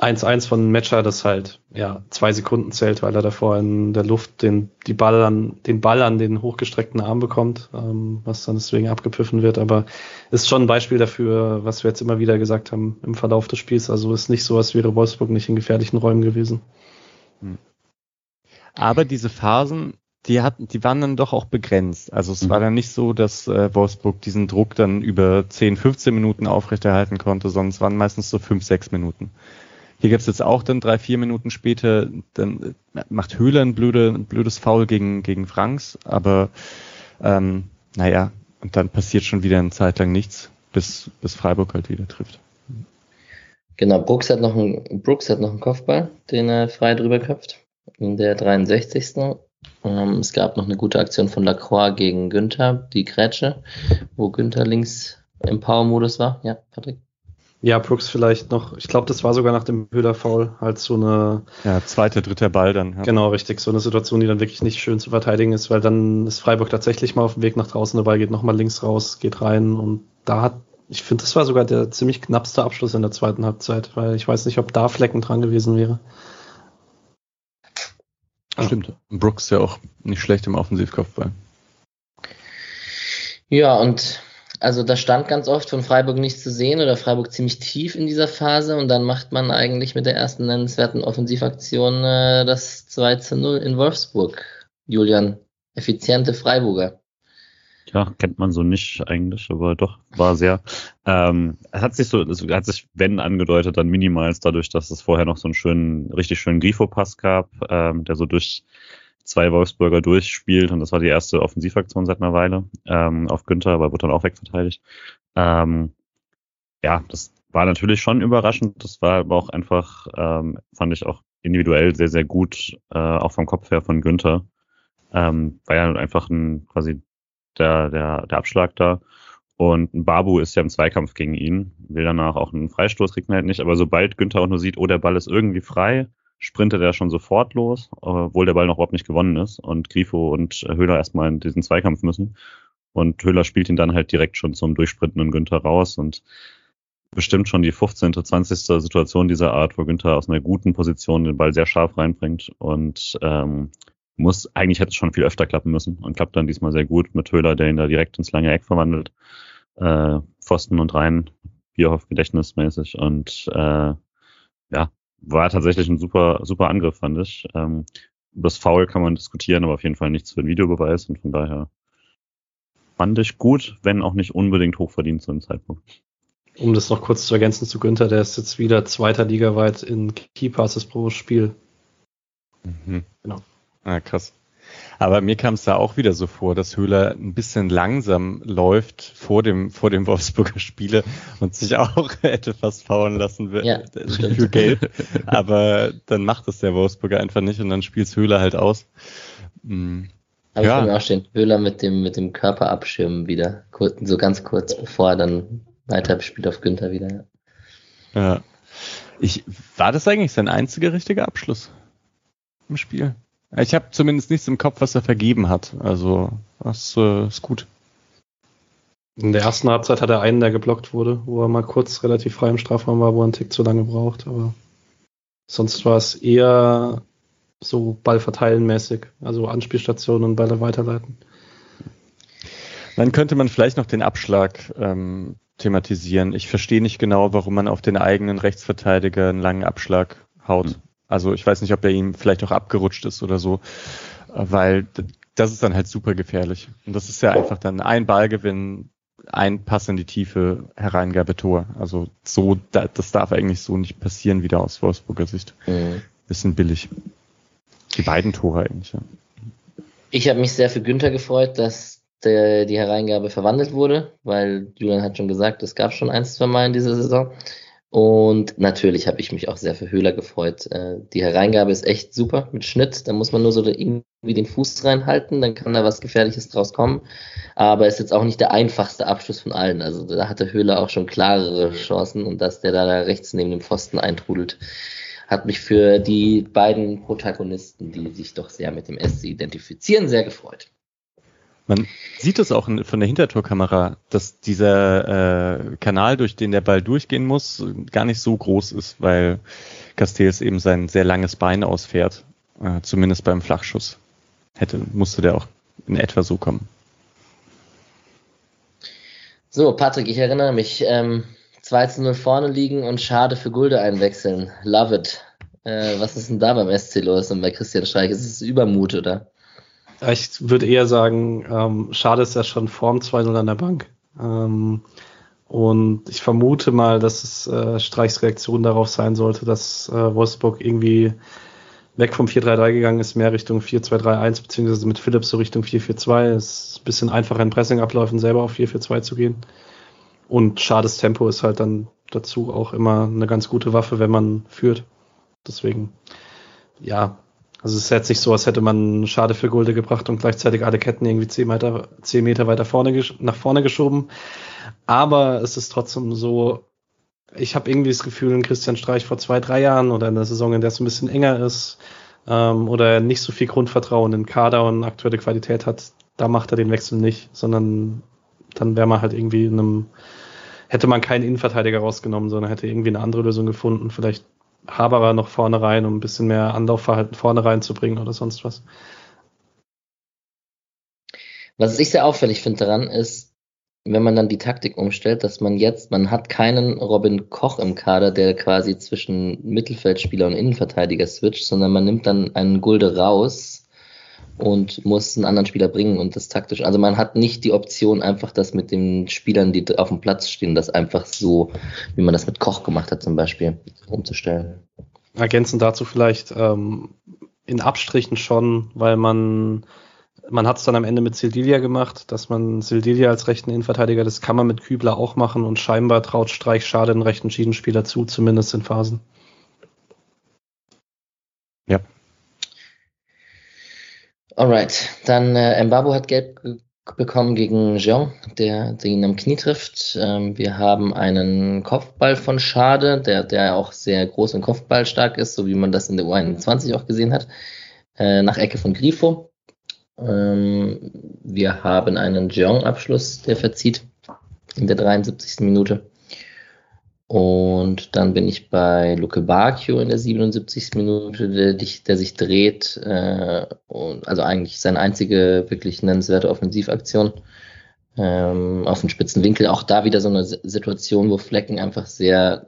1-1 von Matcher, das halt ja zwei Sekunden zählt, weil er davor in der Luft den, die Ball an, den Ball an den hochgestreckten Arm bekommt, ähm, was dann deswegen abgepfiffen wird. Aber ist schon ein Beispiel dafür, was wir jetzt immer wieder gesagt haben im Verlauf des Spiels. Also ist nicht so, als wäre Wolfsburg nicht in gefährlichen Räumen gewesen. Hm. Aber diese Phasen, die hatten, die waren dann doch auch begrenzt. Also es mhm. war dann nicht so, dass äh, Wolfsburg diesen Druck dann über 10, 15 Minuten aufrechterhalten konnte, sondern es waren meistens so 5, 6 Minuten. Hier gibt's jetzt auch dann drei, vier Minuten später, dann macht Höhler ein, blöde, ein blödes Foul gegen, gegen Franks, aber ähm, naja, und dann passiert schon wieder eine Zeit lang nichts, bis, bis Freiburg halt wieder trifft. Genau, Brooks hat noch einen, Brooks hat noch einen Kopfball, den er frei drüber köpft. In der 63. Ähm, es gab noch eine gute Aktion von Lacroix gegen Günther, die Grätsche, wo Günther links im Power-Modus war. Ja, Patrick? Ja, Brooks vielleicht noch. Ich glaube, das war sogar nach dem Höhler-Foul halt so eine. Ja, zweiter, dritter Ball dann. Ja. Genau, richtig. So eine Situation, die dann wirklich nicht schön zu verteidigen ist, weil dann ist Freiburg tatsächlich mal auf dem Weg nach draußen. Der Ball geht nochmal links raus, geht rein und da hat, ich finde, das war sogar der ziemlich knappste Abschluss in der zweiten Halbzeit, weil ich weiß nicht, ob da Flecken dran gewesen wäre. Stimmt. Brooks ja auch nicht schlecht im Offensivkopfball. Ja, und also da stand ganz oft von Freiburg nichts zu sehen oder Freiburg ziemlich tief in dieser Phase und dann macht man eigentlich mit der ersten nennenswerten Offensivaktion äh, das 2 zu 0 in Wolfsburg. Julian, effiziente Freiburger. Ja, kennt man so nicht eigentlich, aber doch, war sehr. Ähm, es hat sich so, es hat sich, wenn angedeutet, dann minimals dadurch, dass es vorher noch so einen schönen, richtig schönen Grifo-Pass gab, ähm, der so durch zwei Wolfsburger durchspielt und das war die erste Offensivaktion seit einer Weile ähm, auf Günther, aber wurde dann auch wegverteidigt. Ähm, ja, das war natürlich schon überraschend. Das war aber auch einfach, ähm, fand ich auch individuell sehr, sehr gut, äh, auch vom Kopf her von Günther. Ähm, war ja einfach ein quasi der, der, der Abschlag da. Und Babu ist ja im Zweikampf gegen ihn, will danach auch einen Freistoß, kriegt man halt nicht. Aber sobald Günther auch nur sieht, oh, der Ball ist irgendwie frei, sprintet er schon sofort los, obwohl der Ball noch überhaupt nicht gewonnen ist und Grifo und Höhler erstmal in diesen Zweikampf müssen. Und Höhler spielt ihn dann halt direkt schon zum durchsprintenden Günther raus und bestimmt schon die 15., 20. Situation dieser Art, wo Günther aus einer guten Position den Ball sehr scharf reinbringt und ähm, muss, eigentlich hätte es schon viel öfter klappen müssen und klappt dann diesmal sehr gut mit Höhler, der ihn da direkt ins lange Eck verwandelt. Äh, Pfosten und rein, Bierhoff gedächtnismäßig und äh, ja, war tatsächlich ein super, super Angriff, fand ich. Ähm, das Foul kann man diskutieren, aber auf jeden Fall nichts für den Videobeweis und von daher fand ich gut, wenn auch nicht unbedingt hochverdient zu dem Zeitpunkt. Um das noch kurz zu ergänzen zu Günther, der ist jetzt wieder zweiter Liga weit in Key Passes pro Spiel. Mhm. Genau. Ah, krass. Aber mir kam es da auch wieder so vor, dass Höhler ein bisschen langsam läuft vor dem, vor dem Wolfsburger Spiele und sich auch hätte fast faulen lassen ja, für Gelb. Aber dann macht es der Wolfsburger einfach nicht und dann spielt Höhler halt aus. Mhm. Aber ja. ich kann mir auch stehen, Höhler mit dem, mit dem Körperabschirmen wieder, so ganz kurz, bevor er dann weiter spielt auf Günther wieder. Ja. ja. Ich, war das eigentlich sein einziger richtiger Abschluss im Spiel? Ich habe zumindest nichts im Kopf, was er vergeben hat. Also, das äh, ist gut. In der ersten Halbzeit hat er einen, der geblockt wurde, wo er mal kurz relativ frei im Strafraum war, wo er einen Tick zu lange braucht. Aber sonst war es eher so Ballverteilen mäßig, also Anspielstationen und Bälle weiterleiten. Dann könnte man vielleicht noch den Abschlag ähm, thematisieren. Ich verstehe nicht genau, warum man auf den eigenen Rechtsverteidiger einen langen Abschlag haut. Mhm. Also ich weiß nicht, ob der ihm vielleicht auch abgerutscht ist oder so, weil das ist dann halt super gefährlich. Und das ist ja einfach dann ein Ballgewinn, ein Pass in die Tiefe, Hereingabe Tor. Also so, das darf eigentlich so nicht passieren wieder aus Wolfsburger Sicht. Mhm. Bisschen billig. Die beiden Tore eigentlich, ja. Ich habe mich sehr für Günther gefreut, dass der, die Hereingabe verwandelt wurde, weil Julian hat schon gesagt, es gab schon eins, zwei Mal in dieser Saison. Und natürlich habe ich mich auch sehr für Höhler gefreut. Äh, die Hereingabe ist echt super mit Schnitt. Da muss man nur so irgendwie den Fuß reinhalten, dann kann da was Gefährliches draus kommen. Aber ist jetzt auch nicht der einfachste Abschluss von allen. Also da hatte Höhler auch schon klarere Chancen und dass der da, da rechts neben dem Pfosten eintrudelt, hat mich für die beiden Protagonisten, die sich doch sehr mit dem SC identifizieren, sehr gefreut. Man sieht es auch von der Hintertorkamera, dass dieser äh, Kanal, durch den der Ball durchgehen muss, gar nicht so groß ist, weil Castells eben sein sehr langes Bein ausfährt. Äh, zumindest beim Flachschuss. Hätte, musste der auch in etwa so kommen. So, Patrick, ich erinnere mich, ähm, 2 zu 0 vorne liegen und schade für Gulde einwechseln. Love it. Äh, was ist denn da beim SC los und bei Christian Streich? Ist es Übermut, oder? Ich würde eher sagen, ähm, schade ist ja schon vorm 2-0 an der Bank. Ähm, und ich vermute mal, dass es äh, Streichs Reaktion darauf sein sollte, dass äh, Wolfsburg irgendwie weg vom 4-3-3 gegangen ist, mehr Richtung 4-2-3-1, beziehungsweise mit Philips so Richtung 4-4-2. Es ist ein bisschen einfacher in Pressingabläufen selber auf 4-4-2 zu gehen. Und schades Tempo ist halt dann dazu auch immer eine ganz gute Waffe, wenn man führt. Deswegen, ja, also es ist jetzt nicht so, als hätte man Schade für Gulde gebracht und gleichzeitig alle Ketten irgendwie zehn Meter, zehn Meter weiter vorne nach vorne geschoben. Aber es ist trotzdem so, ich habe irgendwie das Gefühl, in Christian Streich vor zwei, drei Jahren oder in der Saison, in der es ein bisschen enger ist ähm, oder nicht so viel Grundvertrauen in Kader und aktuelle Qualität hat, da macht er den Wechsel nicht, sondern dann wäre man halt irgendwie in einem, hätte man keinen Innenverteidiger rausgenommen, sondern hätte irgendwie eine andere Lösung gefunden, vielleicht Haberer noch vorne rein, um ein bisschen mehr Anlaufverhalten vorne reinzubringen oder sonst was. Was ich sehr auffällig finde daran ist, wenn man dann die Taktik umstellt, dass man jetzt, man hat keinen Robin Koch im Kader, der quasi zwischen Mittelfeldspieler und Innenverteidiger switcht, sondern man nimmt dann einen Gulde raus und muss einen anderen Spieler bringen und das taktisch. Also man hat nicht die Option, einfach das mit den Spielern, die auf dem Platz stehen, das einfach so, wie man das mit Koch gemacht hat zum Beispiel, umzustellen. Ergänzend dazu vielleicht ähm, in Abstrichen schon, weil man man hat es dann am Ende mit Sildilia gemacht, dass man Sildilia als rechten Innenverteidiger, das kann man mit Kübler auch machen und scheinbar traut Streich Schade den rechten Schiedenspieler zu, zumindest in Phasen. Ja. Alright, dann äh, Mbabu hat gelb bekommen gegen Jean, der, der ihn am Knie trifft. Ähm, wir haben einen Kopfball von Schade, der, der auch sehr groß und kopfballstark ist, so wie man das in der U21 auch gesehen hat, äh, nach Ecke von Grifo. Ähm, wir haben einen Jeong-Abschluss, der verzieht in der 73. Minute. Und dann bin ich bei Luke Bacchio in der 77. Minute, der, der sich dreht. Äh, und, also eigentlich seine einzige wirklich nennenswerte Offensivaktion ähm, auf den spitzen Winkel. Auch da wieder so eine Situation, wo Flecken einfach sehr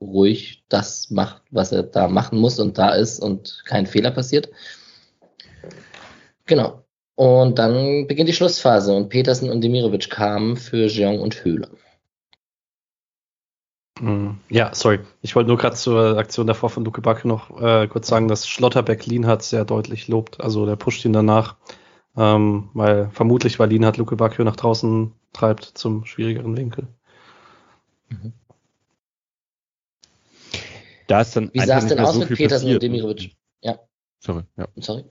ruhig das macht, was er da machen muss und da ist und kein Fehler passiert. Genau. Und dann beginnt die Schlussphase und Petersen und Demirovic kamen für Jeong und Höhle. Hm, ja, sorry. Ich wollte nur gerade zur Aktion davor von Luke Backe noch äh, kurz sagen, dass Schlotterbeck Lienhardt sehr deutlich lobt. Also der pusht ihn danach, ähm, weil vermutlich, weil Lienhardt Luke Backe nach draußen treibt zum schwierigeren Winkel. Mhm. Da ist dann Wie sah es denn aus so mit Petersen und Demirovic? Ja. Sorry, ja. Sorry.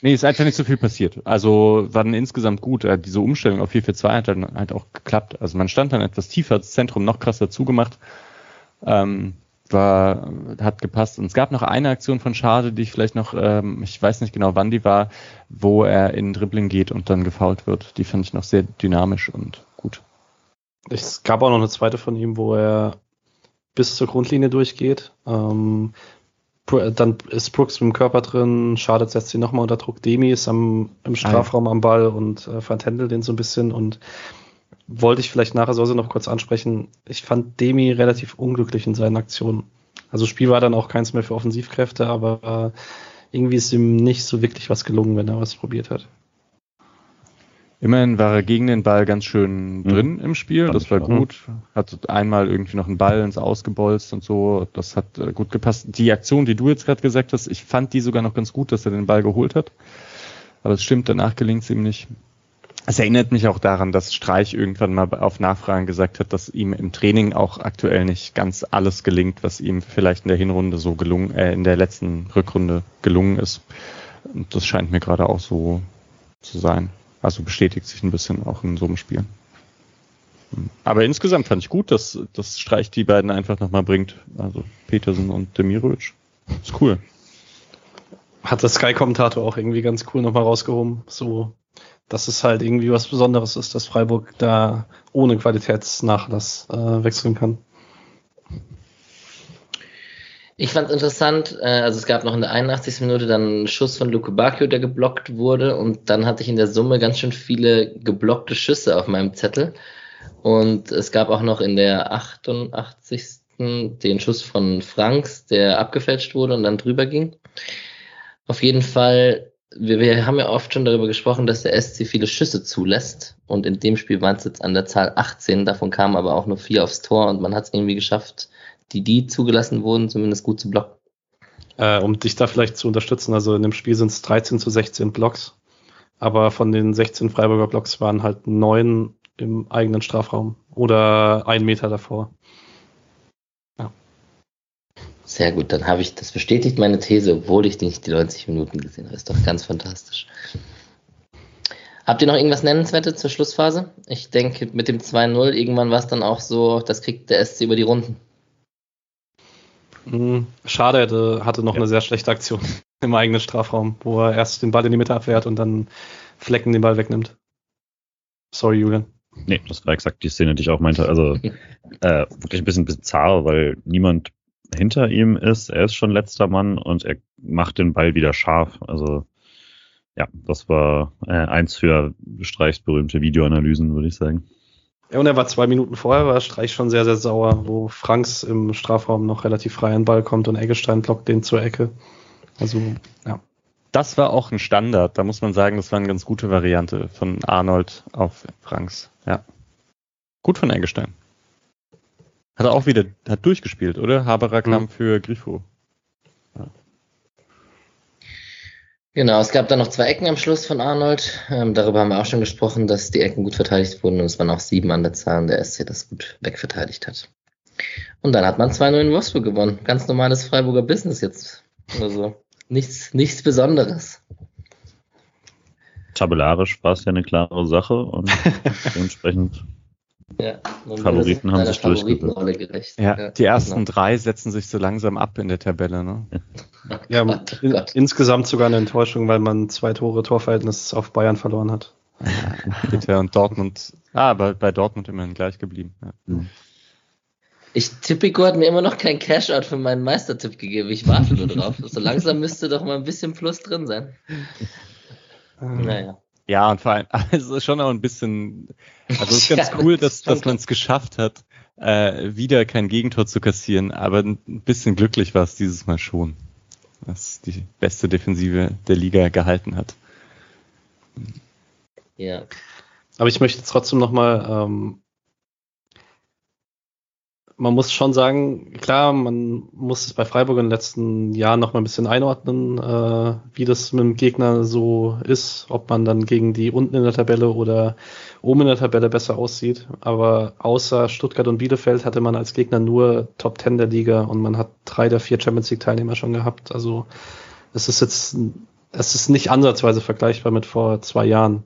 Nee, ist einfach nicht so viel passiert. Also war dann insgesamt gut. Diese Umstellung auf 4-4-2 hat dann halt auch geklappt. Also man stand dann etwas tiefer, das Zentrum noch krasser zugemacht. Ähm, war, hat gepasst. Und es gab noch eine Aktion von Schade, die ich vielleicht noch, ähm, ich weiß nicht genau wann die war, wo er in Dribbling geht und dann gefault wird. Die fand ich noch sehr dynamisch und gut. Es gab auch noch eine zweite von ihm, wo er bis zur Grundlinie durchgeht. Ähm, dann ist Brooks mit dem Körper drin, Schadet setzt ihn nochmal unter Druck. Demi ist am, im Strafraum am Ball und äh, vertändelt den so ein bisschen und wollte ich vielleicht nachher so noch kurz ansprechen. Ich fand Demi relativ unglücklich in seinen Aktionen. Also Spiel war dann auch keins mehr für Offensivkräfte, aber äh, irgendwie ist ihm nicht so wirklich was gelungen, wenn er was probiert hat. Immerhin war er gegen den Ball ganz schön mhm. drin im Spiel, das war gut. Hat einmal irgendwie noch einen Ball ins Ausgebolzt und so, das hat äh, gut gepasst. Die Aktion, die du jetzt gerade gesagt hast, ich fand die sogar noch ganz gut, dass er den Ball geholt hat. Aber es stimmt, danach gelingt es ihm nicht. Es erinnert mich auch daran, dass Streich irgendwann mal auf Nachfragen gesagt hat, dass ihm im Training auch aktuell nicht ganz alles gelingt, was ihm vielleicht in der Hinrunde so gelungen, äh, in der letzten Rückrunde gelungen ist. Und das scheint mir gerade auch so zu sein. Also bestätigt sich ein bisschen auch in so einem Spiel. Aber insgesamt fand ich gut, dass das Streich die beiden einfach nochmal bringt. Also Petersen und Demirovic. Ist cool. Hat der Sky-Kommentator auch irgendwie ganz cool nochmal rausgehoben. So, dass es halt irgendwie was Besonderes ist, dass Freiburg da ohne Qualitätsnachlass äh, wechseln kann. Ich fand es interessant, äh, also es gab noch in der 81. Minute dann einen Schuss von Luke Bacchio, der geblockt wurde und dann hatte ich in der Summe ganz schön viele geblockte Schüsse auf meinem Zettel und es gab auch noch in der 88. den Schuss von Franks, der abgefälscht wurde und dann drüber ging. Auf jeden Fall, wir, wir haben ja oft schon darüber gesprochen, dass der SC viele Schüsse zulässt und in dem Spiel waren es jetzt an der Zahl 18, davon kamen aber auch nur vier aufs Tor und man hat es irgendwie geschafft, die die zugelassen wurden, zumindest gut zu blocken. Äh, um dich da vielleicht zu unterstützen, also in dem Spiel sind es 13 zu 16 Blocks, aber von den 16 Freiburger Blocks waren halt neun im eigenen Strafraum oder ein Meter davor. Ja. Sehr gut, dann habe ich, das bestätigt meine These, obwohl ich nicht die 90 Minuten gesehen habe. Ist doch ganz fantastisch. Habt ihr noch irgendwas Nennenswertes zur Schlussphase? Ich denke, mit dem 2-0 irgendwann war es dann auch so, das kriegt der SC über die Runden. Hm, schade, er hatte noch ja. eine sehr schlechte Aktion im eigenen Strafraum, wo er erst den Ball in die Mitte abwehrt und dann Flecken den Ball wegnimmt. Sorry, Julian. Nee, das war exakt die Szene, die ich auch meinte. Also äh, wirklich ein bisschen bizarr, weil niemand hinter ihm ist. Er ist schon letzter Mann und er macht den Ball wieder scharf. Also ja, das war äh, eins für Streichs berühmte Videoanalysen, würde ich sagen. Ja, und er war zwei Minuten vorher, war Streich schon sehr, sehr sauer, wo Franks im Strafraum noch relativ frei an den Ball kommt und Eggestein blockt den zur Ecke. Also, ja. Das war auch ein Standard. Da muss man sagen, das war eine ganz gute Variante von Arnold auf Franks. Ja. Gut von Eggestein. Hat er auch wieder, hat durchgespielt, oder? Haberer kam mhm. für Grifo. Ja. Genau, es gab dann noch zwei Ecken am Schluss von Arnold. Ähm, darüber haben wir auch schon gesprochen, dass die Ecken gut verteidigt wurden und es waren auch sieben an der Zahl und der SC das gut wegverteidigt hat. Und dann hat man 2-0 in Wolfsburg gewonnen. Ganz normales Freiburger Business jetzt. Also nichts, nichts Besonderes. Tabellarisch war es ja eine klare Sache und dementsprechend ja, Favoriten haben sich durchgesetzt. Ja, ja, die ersten genau. drei setzen sich so langsam ab in der Tabelle. Ne? Ja, oh in, insgesamt sogar eine Enttäuschung, weil man zwei Tore Torverhältnis auf Bayern verloren hat. Bitte und Dortmund, ah, aber bei Dortmund immerhin gleich geblieben. Ja. Hm. Ich Tippico hat mir immer noch kein Cashout für meinen Meistertipp gegeben. Ich warte nur drauf. So langsam müsste doch mal ein bisschen Plus drin sein. Naja. Ja, und vor allem, also schon auch ein bisschen, also es ist ganz ja, cool, dass, dass man es geschafft hat, äh, wieder kein Gegentor zu kassieren, aber ein bisschen glücklich war es dieses Mal schon, dass die beste Defensive der Liga gehalten hat. Ja. Aber ich möchte trotzdem nochmal ähm, man muss schon sagen, klar, man muss es bei Freiburg in den letzten Jahren noch mal ein bisschen einordnen, äh, wie das mit dem Gegner so ist, ob man dann gegen die unten in der Tabelle oder oben in der Tabelle besser aussieht. Aber außer Stuttgart und Bielefeld hatte man als Gegner nur Top Ten der Liga und man hat drei der vier Champions League Teilnehmer schon gehabt. Also es ist jetzt, es ist nicht ansatzweise vergleichbar mit vor zwei Jahren.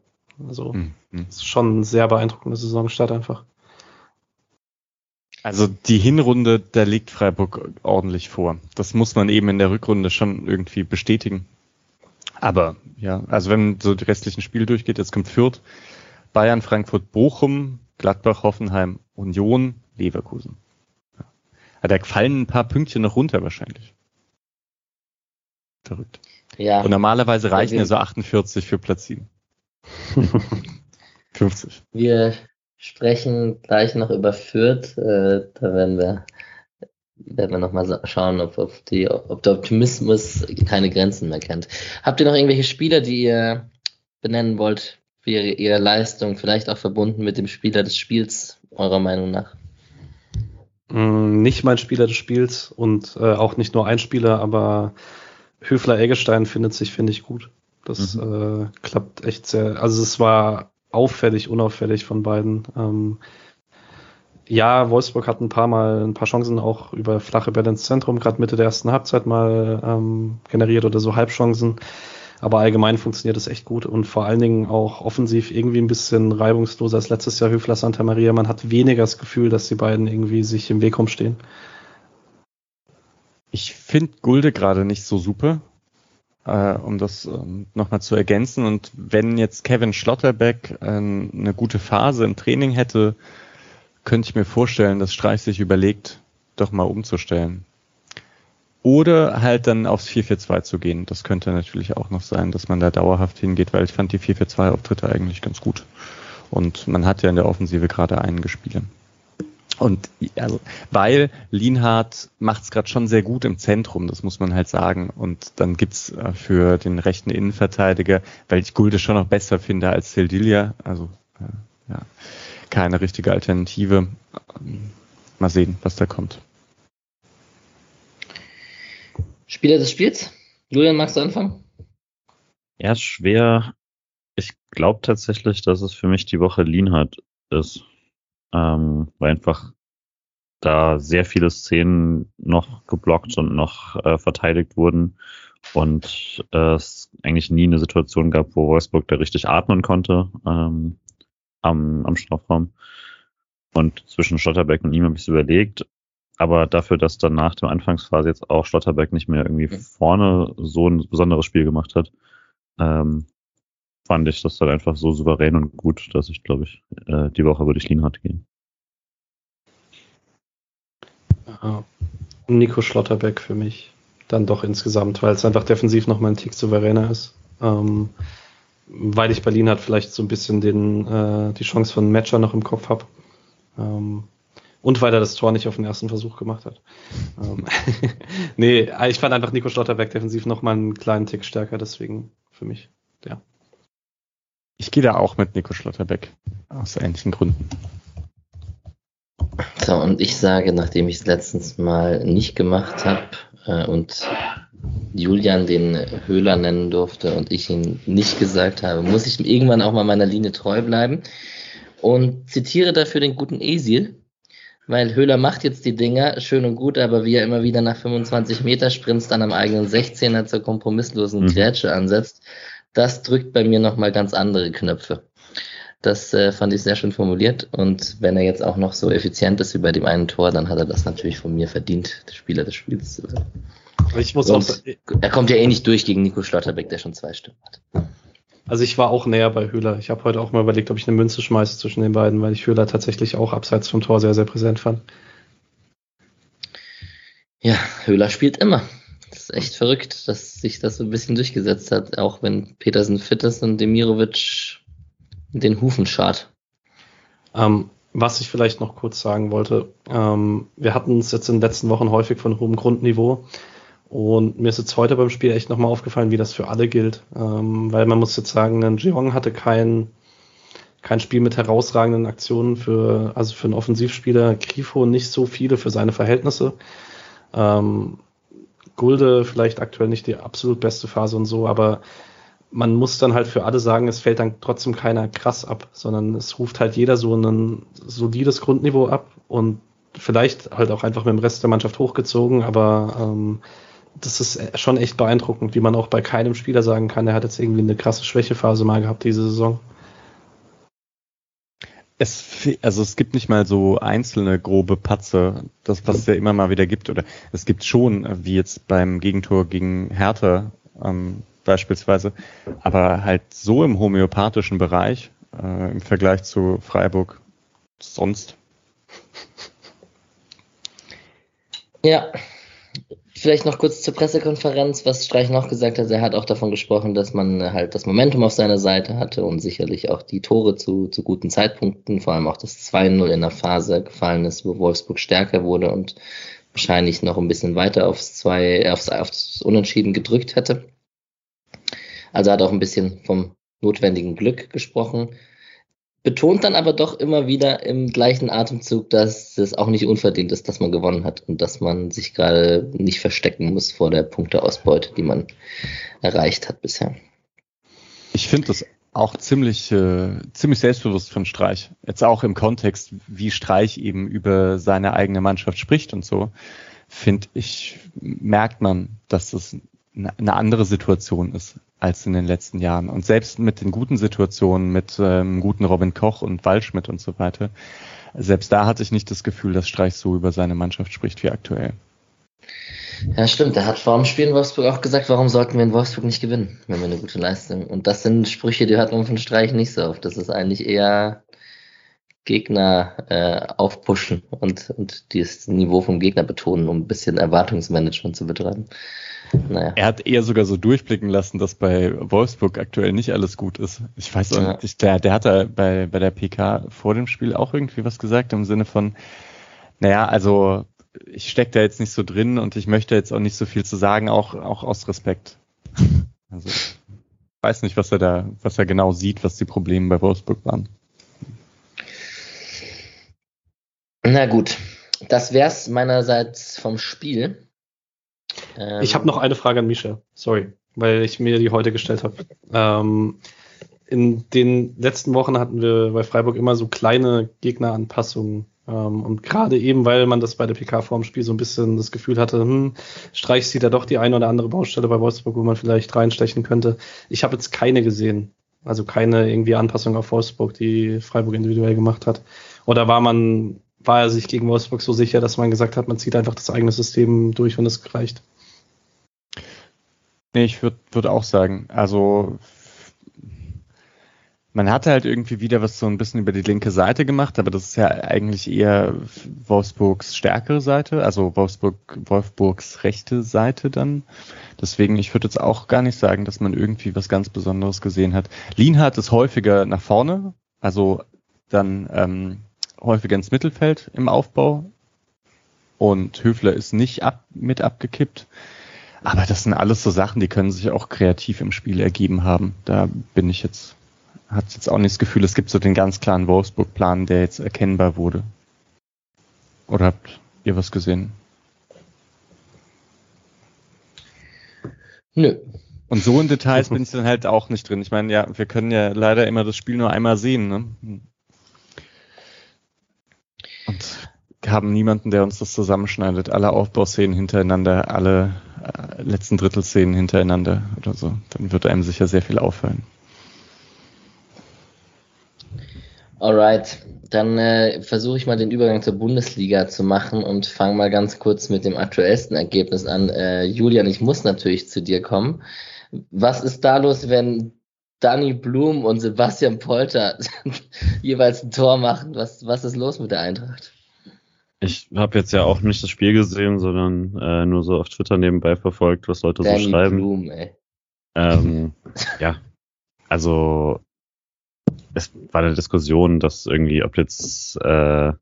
Also mhm. es ist schon ein sehr beeindruckender Saisonstart einfach. Also die Hinrunde, da liegt Freiburg ordentlich vor. Das muss man eben in der Rückrunde schon irgendwie bestätigen. Aber ja, also wenn so die restlichen Spiele durchgeht, jetzt kommt Fürth, Bayern, Frankfurt, Bochum, Gladbach, Hoffenheim, Union, Leverkusen. Ja. Da fallen ein paar Pünktchen noch runter wahrscheinlich. Verrückt. Ja. Und normalerweise reichen ja so 48 für Platz 7. 50. Wir sprechen gleich noch über Fürth. Äh, da werden wir, werden wir nochmal schauen, ob, ob, die, ob der Optimismus keine Grenzen mehr kennt. Habt ihr noch irgendwelche Spieler, die ihr benennen wollt für ihre, ihre Leistung, vielleicht auch verbunden mit dem Spieler des Spiels, eurer Meinung nach? Mm, nicht mein Spieler des Spiels und äh, auch nicht nur ein Spieler, aber Höfler-Eggestein findet sich, finde ich, gut. Das mhm. äh, klappt echt sehr. Also es war auffällig, unauffällig von beiden. Ähm, ja, Wolfsburg hat ein paar Mal ein paar Chancen auch über flache Bälle ins Zentrum, gerade Mitte der ersten Halbzeit mal ähm, generiert oder so Halbchancen. Aber allgemein funktioniert es echt gut und vor allen Dingen auch offensiv irgendwie ein bisschen reibungsloser als letztes Jahr Höfler Santa Maria. Man hat weniger das Gefühl, dass die beiden irgendwie sich im Weg rumstehen. Ich finde Gulde gerade nicht so super äh, um das ähm, nochmal zu ergänzen. Und wenn jetzt Kevin Schlotterbeck äh, eine gute Phase im Training hätte, könnte ich mir vorstellen, dass Streich sich überlegt, doch mal umzustellen. Oder halt dann aufs 4-4-2 zu gehen. Das könnte natürlich auch noch sein, dass man da dauerhaft hingeht, weil ich fand die 4-4-2-Auftritte eigentlich ganz gut. Und man hat ja in der Offensive gerade einen gespielt. Und also, weil Lienhardt macht es gerade schon sehr gut im Zentrum, das muss man halt sagen. Und dann gibt's äh, für den rechten Innenverteidiger, weil ich Gulde schon noch besser finde als Sildilia, also äh, ja, keine richtige Alternative. Mal sehen, was da kommt. Spieler des Spiels? Julian, magst du anfangen? Ja, schwer. Ich glaube tatsächlich, dass es für mich die Woche Lienhardt ist ähm, weil einfach da sehr viele Szenen noch geblockt und noch äh, verteidigt wurden und äh, es eigentlich nie eine Situation gab, wo Wolfsburg da richtig atmen konnte ähm, am, am Strafraum. Und zwischen Schlotterbeck und ihm habe ich es überlegt. Aber dafür, dass dann nach der Anfangsphase jetzt auch Schlotterbeck nicht mehr irgendwie vorne so ein besonderes Spiel gemacht hat, ähm, fand ich das dann einfach so souverän und gut, dass ich, glaube ich, äh, die Woche würde ich Lienhardt gehen. Nico Schlotterbeck für mich dann doch insgesamt, weil es einfach defensiv nochmal ein Tick souveräner ist. Ähm, weil ich Berlin hat vielleicht so ein bisschen den, äh, die Chance von Matcher noch im Kopf habe. Ähm, und weil er das Tor nicht auf den ersten Versuch gemacht hat. ähm, nee, ich fand einfach Nico Schlotterbeck defensiv nochmal einen kleinen Tick stärker, deswegen für mich, ja. Ich gehe da auch mit Nico Schlotterbeck. Aus ähnlichen Gründen. So, und ich sage, nachdem ich es letztens mal nicht gemacht habe äh, und Julian den Höhler nennen durfte und ich ihn nicht gesagt habe, muss ich irgendwann auch mal meiner Linie treu bleiben und zitiere dafür den guten Esil, weil Höhler macht jetzt die Dinger schön und gut, aber wie er immer wieder nach 25 Meter Sprints dann am eigenen 16er zur kompromisslosen mhm. Grätsche ansetzt, das drückt bei mir nochmal ganz andere Knöpfe. Das äh, fand ich sehr schön formuliert. Und wenn er jetzt auch noch so effizient ist wie bei dem einen Tor, dann hat er das natürlich von mir verdient, der Spieler des Spiels zu werden. Ich muss auch, er kommt ja eh nicht durch gegen Nico Schlotterbeck, der schon zwei Stimmen hat. Also ich war auch näher bei Höhler. Ich habe heute auch mal überlegt, ob ich eine Münze schmeiße zwischen den beiden, weil ich Höhler tatsächlich auch abseits vom Tor sehr, sehr präsent fand. Ja, Höhler spielt immer. Das ist echt verrückt, dass sich das so ein bisschen durchgesetzt hat, auch wenn Petersen fit ist und Demirovic den Hufen schart. Ähm, was ich vielleicht noch kurz sagen wollte, ähm, wir hatten es jetzt in den letzten Wochen häufig von hohem Grundniveau und mir ist jetzt heute beim Spiel echt nochmal aufgefallen, wie das für alle gilt, ähm, weil man muss jetzt sagen, ein Jeong hatte kein, kein Spiel mit herausragenden Aktionen für, also für einen Offensivspieler, Grifo nicht so viele für seine Verhältnisse. Ähm, Gulde vielleicht aktuell nicht die absolut beste Phase und so, aber man muss dann halt für alle sagen, es fällt dann trotzdem keiner krass ab, sondern es ruft halt jeder so ein solides Grundniveau ab und vielleicht halt auch einfach mit dem Rest der Mannschaft hochgezogen, aber ähm, das ist schon echt beeindruckend, wie man auch bei keinem Spieler sagen kann, er hat jetzt irgendwie eine krasse Schwächephase mal gehabt diese Saison. Es, also es gibt nicht mal so einzelne grobe Patze, das was es ja immer mal wieder gibt, oder es gibt schon, wie jetzt beim Gegentor gegen Hertha, ähm, beispielsweise, aber halt so im homöopathischen Bereich äh, im Vergleich zu Freiburg sonst. Ja, vielleicht noch kurz zur Pressekonferenz, was Streich noch gesagt hat. Er hat auch davon gesprochen, dass man halt das Momentum auf seiner Seite hatte und sicherlich auch die Tore zu, zu guten Zeitpunkten, vor allem auch das 2-0 in der Phase gefallen ist, wo Wolfsburg stärker wurde und wahrscheinlich noch ein bisschen weiter aufs, zwei, aufs, aufs Unentschieden gedrückt hätte. Also hat auch ein bisschen vom notwendigen Glück gesprochen. Betont dann aber doch immer wieder im gleichen Atemzug, dass es auch nicht unverdient ist, dass man gewonnen hat und dass man sich gerade nicht verstecken muss vor der Punkteausbeute, die man erreicht hat bisher. Ich finde das auch ziemlich, äh, ziemlich selbstbewusst von Streich. Jetzt auch im Kontext, wie Streich eben über seine eigene Mannschaft spricht und so, finde ich, merkt man, dass das eine andere Situation ist als in den letzten Jahren. Und selbst mit den guten Situationen, mit ähm, guten Robin Koch und Waldschmidt und so weiter, selbst da hatte ich nicht das Gefühl, dass Streich so über seine Mannschaft spricht wie aktuell. Ja, stimmt. Er hat vor dem Spiel in Wolfsburg auch gesagt, warum sollten wir in Wolfsburg nicht gewinnen, wenn wir eine gute Leistung. Und das sind Sprüche, die hört man von Streich nicht so oft. Das ist eigentlich eher Gegner äh, aufpushen und, und das Niveau vom Gegner betonen, um ein bisschen Erwartungsmanagement zu betreiben. Naja. Er hat eher sogar so durchblicken lassen, dass bei Wolfsburg aktuell nicht alles gut ist. Ich weiß auch ja. nicht, der, der hat da bei, bei der PK vor dem Spiel auch irgendwie was gesagt im Sinne von, naja, also ich stecke da jetzt nicht so drin und ich möchte jetzt auch nicht so viel zu sagen, auch, auch aus Respekt. Also ich weiß nicht, was er da, was er genau sieht, was die Probleme bei Wolfsburg waren. Na gut, das wär's meinerseits vom Spiel. Ähm, ich habe noch eine Frage an Misha. Sorry, weil ich mir die heute gestellt habe. Ähm, in den letzten Wochen hatten wir bei Freiburg immer so kleine Gegneranpassungen Ähm, und gerade eben, weil man das bei der PK vorm Spiel so ein bisschen das Gefühl hatte, hm, Streich sieht da doch die eine oder andere Baustelle bei Wolfsburg, wo man vielleicht reinstechen könnte. Ich habe jetzt keine gesehen. Also keine irgendwie Anpassung auf Wolfsburg, die Freiburg individuell gemacht hat. Oder war man, war er sich gegen Wolfsburg so sicher, dass man gesagt hat, man zieht einfach das eigene System durch, wenn es reicht? Nee, ich würde würd auch sagen, also man hatte halt irgendwie wieder was so ein bisschen über die linke Seite gemacht, aber das ist ja eigentlich eher Wolfsburgs stärkere Seite, also Wolfsburg, Wolfsburgs rechte Seite dann. Deswegen, ich würde jetzt auch gar nicht sagen, dass man irgendwie was ganz Besonderes gesehen hat. Lienhardt ist häufiger nach vorne, also dann ähm, häufiger ins Mittelfeld im Aufbau. Und Höfler ist nicht ab, mit abgekippt. Aber das sind alles so Sachen, die können sich auch kreativ im Spiel ergeben haben. Da bin ich jetzt hat jetzt auch nicht das Gefühl, es gibt so den ganz klaren Wolfsburg-Plan, der jetzt erkennbar wurde. Oder habt ihr was gesehen? Nö. Und so in Details bin ich dann halt auch nicht drin. Ich meine, ja, wir können ja leider immer das Spiel nur einmal sehen, ne? Und haben niemanden, der uns das zusammenschneidet. Alle Aufbauszenen hintereinander, alle äh, letzten Drittelszenen hintereinander oder so. Dann wird einem sicher sehr viel auffallen. Alright, dann äh, versuche ich mal den Übergang zur Bundesliga zu machen und fange mal ganz kurz mit dem aktuellsten Ergebnis an. Äh, Julian, ich muss natürlich zu dir kommen. Was ist da los, wenn Danny Blum und Sebastian Polter jeweils ein Tor machen? Was, was ist los mit der Eintracht? Ich habe jetzt ja auch nicht das Spiel gesehen, sondern äh, nur so auf Twitter nebenbei verfolgt, was Leute Danny so schreiben. Blum, ey. Ähm, ja, also es war eine Diskussion, dass irgendwie, ob jetzt äh,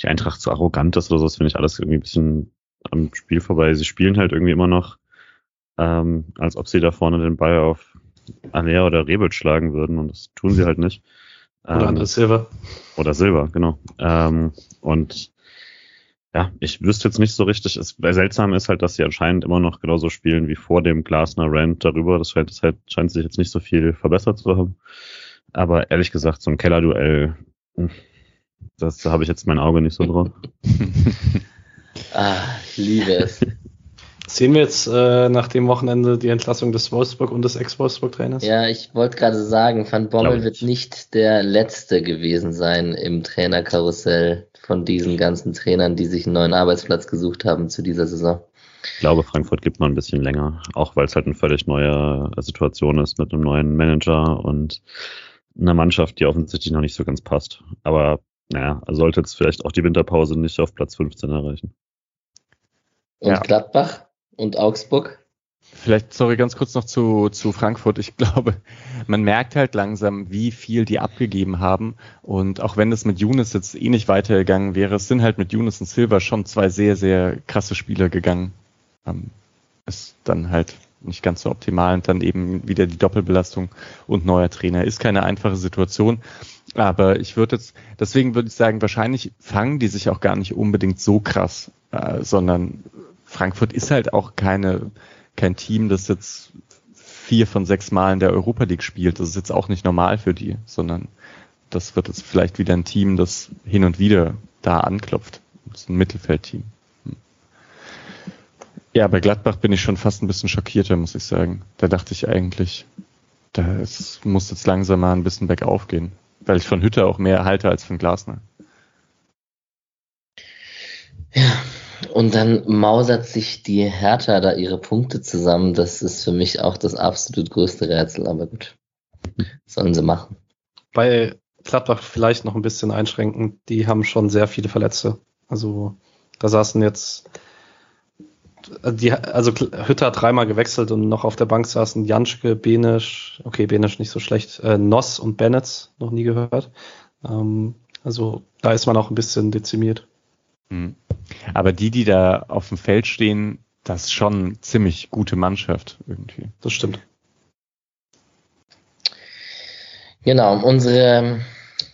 die Eintracht zu arrogant ist oder so, das finde ich alles irgendwie ein bisschen am Spiel vorbei. Sie spielen halt irgendwie immer noch, ähm, als ob sie da vorne den Ball auf Alea oder Rebelt schlagen würden und das tun sie halt nicht. Oder ähm, André Silva. Oder Silva, genau. Ähm, und ja, ich wüsste jetzt nicht so richtig. Es, seltsam ist halt, dass sie anscheinend immer noch genauso spielen wie vor dem Glasner Rand darüber. Das scheint, das halt, scheint sich jetzt nicht so viel verbessert zu haben. Aber ehrlich gesagt, so ein Kellerduell, hm, das, da habe ich jetzt mein Auge nicht so drauf. ah, ich liebe es. Sehen wir jetzt äh, nach dem Wochenende die Entlassung des Wolfsburg und des Ex-Wolfsburg-Trainers? Ja, ich wollte gerade sagen, Van Bommel wird nicht der Letzte gewesen sein im Trainerkarussell von diesen ganzen Trainern, die sich einen neuen Arbeitsplatz gesucht haben zu dieser Saison. Ich glaube, Frankfurt gibt noch ein bisschen länger, auch weil es halt eine völlig neue Situation ist mit einem neuen Manager und einer Mannschaft, die offensichtlich noch nicht so ganz passt. Aber naja, er sollte jetzt vielleicht auch die Winterpause nicht auf Platz 15 erreichen. Und ja. Gladbach und Augsburg? Vielleicht, sorry, ganz kurz noch zu, zu Frankfurt. Ich glaube, man merkt halt langsam, wie viel die abgegeben haben. Und auch wenn es mit Younes jetzt eh nicht weitergegangen wäre, es sind halt mit Younes und Silver schon zwei sehr, sehr krasse Spieler gegangen. Ähm, ist dann halt nicht ganz so optimal und dann eben wieder die Doppelbelastung und neuer Trainer. Ist keine einfache Situation. Aber ich würde jetzt, deswegen würde ich sagen, wahrscheinlich fangen die sich auch gar nicht unbedingt so krass, äh, sondern Frankfurt ist halt auch keine, kein Team, das jetzt vier von sechs Mal in der Europa League spielt. Das ist jetzt auch nicht normal für die, sondern das wird jetzt vielleicht wieder ein Team, das hin und wieder da anklopft. Das ist ein Mittelfeldteam. Ja, bei Gladbach bin ich schon fast ein bisschen schockierter, muss ich sagen. Da dachte ich eigentlich, das muss jetzt langsam mal ein bisschen bergauf gehen. Weil ich von Hütte auch mehr halte als von Glasner. Ja, und dann mausert sich die Hertha da ihre Punkte zusammen. Das ist für mich auch das absolut größte Rätsel, aber gut. Sollen sie machen. Bei Gladbach vielleicht noch ein bisschen einschränken. Die haben schon sehr viele Verletzte. Also da saßen jetzt die, also Hütter dreimal gewechselt und noch auf der Bank saßen Janschke, Benisch, okay, Benisch nicht so schlecht, äh, Noss und Bennett, noch nie gehört. Ähm, also da ist man auch ein bisschen dezimiert. Mhm. Aber die, die da auf dem Feld stehen, das ist schon ziemlich gute Mannschaft irgendwie. Das stimmt. Genau, unsere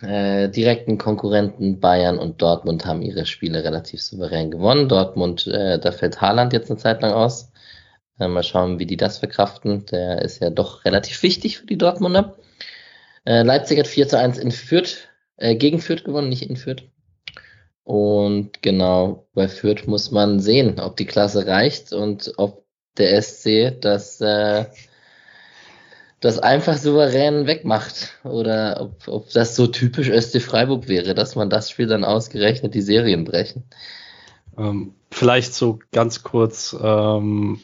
äh, direkten Konkurrenten Bayern und Dortmund haben ihre Spiele relativ souverän gewonnen. Dortmund, äh, da fällt Haaland jetzt eine Zeit lang aus. Äh, mal schauen, wie die das verkraften. Der ist ja doch relativ wichtig für die Dortmunder. Äh, Leipzig hat 4 zu 1 in Fürth, äh, gegen Fürth gewonnen, nicht in Fürth. Und genau, bei Fürth muss man sehen, ob die Klasse reicht und ob der SC das, äh, das einfach souverän wegmacht. Oder ob, ob das so typisch SC Freiburg wäre, dass man das Spiel dann ausgerechnet die Serien brechen. Ähm, vielleicht so ganz kurz, ähm,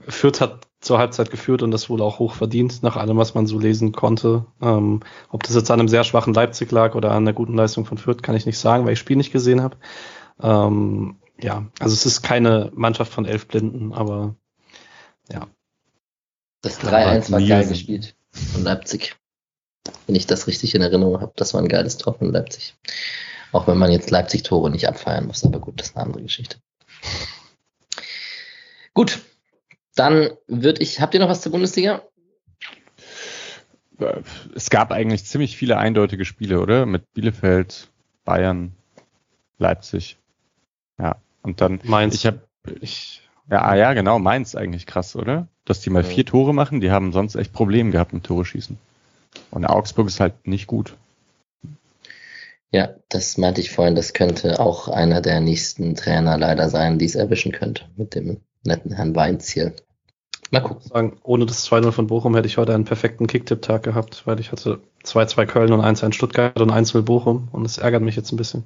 Fürth hat zur Halbzeit geführt und das wohl auch hoch verdient, nach allem, was man so lesen konnte. Ähm, ob das jetzt an einem sehr schwachen Leipzig lag oder an der guten Leistung von Fürth, kann ich nicht sagen, weil ich das Spiel nicht gesehen habe. Ähm, ja, also es ist keine Mannschaft von elf Blinden, aber ja. Das 3-1 war geil gespielt von Leipzig. Wenn ich das richtig in Erinnerung habe, das war ein geiles Tor von Leipzig. Auch wenn man jetzt Leipzig-Tore nicht abfeiern muss, aber gut, das ist eine andere Geschichte. Gut, dann würde ich, habt ihr noch was zur Bundesliga? Es gab eigentlich ziemlich viele eindeutige Spiele, oder? Mit Bielefeld, Bayern, Leipzig. Ja, und dann Mainz. Ich habe ich ja, ah, ja, genau, Mainz eigentlich krass, oder? Dass die mal vier Tore machen, die haben sonst echt Probleme gehabt mit Tore schießen. Und Augsburg ist halt nicht gut. Ja, das meinte ich vorhin, das könnte auch einer der nächsten Trainer leider sein, die es erwischen könnte mit dem netten Herrn Weinz hier. Mal gucken. Sagen, ohne das 2-0 von Bochum hätte ich heute einen perfekten Kicktipp-Tag gehabt, weil ich hatte 2-2 Köln und 1-1 Stuttgart und 1-0 Bochum und es ärgert mich jetzt ein bisschen.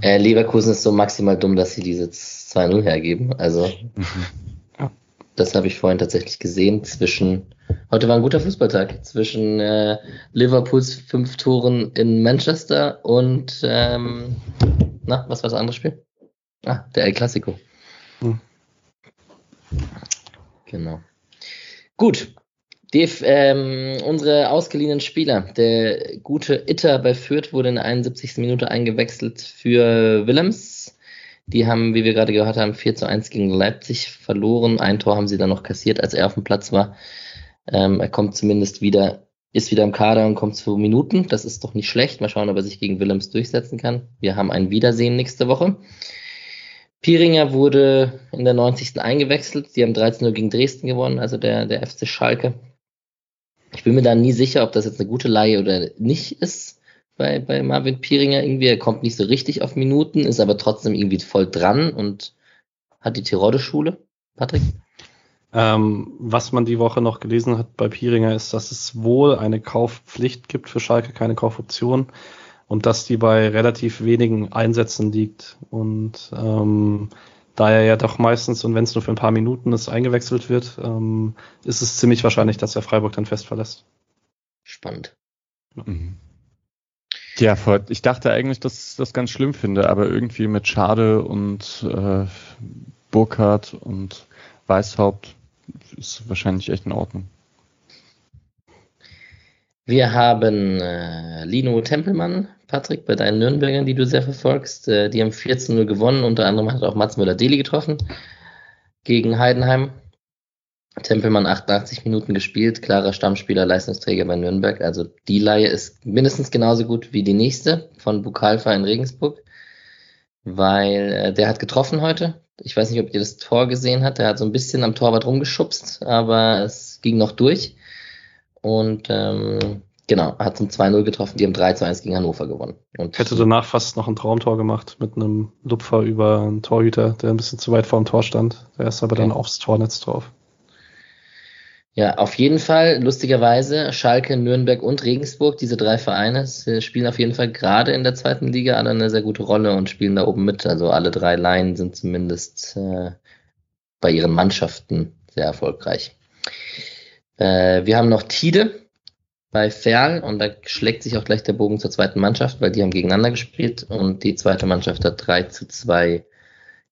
Äh, Leverkusen ist so maximal dumm, dass sie diese 2-0 hergeben. Also, ja. das habe ich vorhin tatsächlich gesehen. Zwischen, heute war ein guter Fußballtag, zwischen äh, Liverpools fünf Toren in Manchester und, ähm, na, was war das andere Spiel? Ah, der El Clasico. Genau. Gut. Dave, ähm, unsere ausgeliehenen Spieler. Der gute Itter bei Fürth wurde in der 71. Minute eingewechselt für Willems. Die haben, wie wir gerade gehört haben, 4 zu 1 gegen Leipzig verloren. Ein Tor haben sie dann noch kassiert, als er auf dem Platz war. Ähm, er kommt zumindest wieder, ist wieder im Kader und kommt zu Minuten. Das ist doch nicht schlecht. Mal schauen, ob er sich gegen Willems durchsetzen kann. Wir haben ein Wiedersehen nächste Woche. Pieringer wurde in der 90. eingewechselt. Die haben 13-0 gegen Dresden gewonnen, also der, der FC Schalke. Ich bin mir da nie sicher, ob das jetzt eine gute Leihe oder nicht ist bei, bei Marvin Pieringer irgendwie. Er kommt nicht so richtig auf Minuten, ist aber trotzdem irgendwie voll dran und hat die Tirode-Schule. Patrick? Ähm, was man die Woche noch gelesen hat bei Pieringer ist, dass es wohl eine Kaufpflicht gibt für Schalke, keine Kaufoption und dass die bei relativ wenigen Einsätzen liegt. Und ähm, da er ja doch meistens, und wenn es nur für ein paar Minuten ist, eingewechselt wird, ähm, ist es ziemlich wahrscheinlich, dass er Freiburg dann fest verlässt. Spannend. Mhm. Ja, ich dachte eigentlich, dass ich das ganz schlimm finde, aber irgendwie mit Schade und äh, Burkhardt und Weißhaupt ist wahrscheinlich echt in Ordnung. Wir haben äh, Lino Tempelmann, Patrick, bei deinen Nürnbergern, die du sehr verfolgst. Äh, die haben 14-0 gewonnen. Unter anderem hat auch Mats Müller-Deli getroffen gegen Heidenheim. Tempelmann 88 Minuten gespielt, klarer Stammspieler, Leistungsträger bei Nürnberg. Also die Laie ist mindestens genauso gut wie die nächste von Bukalfa in Regensburg, weil äh, der hat getroffen heute. Ich weiß nicht, ob ihr das Tor gesehen habt. Der hat so ein bisschen am Torwart rumgeschubst, aber es ging noch durch. Und ähm, genau, hat zum 2-0 getroffen, die haben 3 1 gegen Hannover gewonnen. Und Hätte danach fast noch ein Traumtor gemacht mit einem Lupfer über einen Torhüter, der ein bisschen zu weit vor dem Tor stand. Der ist aber okay. dann aufs Tornetz drauf. Ja, auf jeden Fall, lustigerweise, Schalke, Nürnberg und Regensburg, diese drei Vereine spielen auf jeden Fall gerade in der zweiten Liga alle eine sehr gute Rolle und spielen da oben mit. Also alle drei Laien sind zumindest äh, bei ihren Mannschaften sehr erfolgreich. Äh, wir haben noch Tide bei Ferl und da schlägt sich auch gleich der Bogen zur zweiten Mannschaft, weil die haben gegeneinander gespielt und die zweite Mannschaft hat 3 zu 2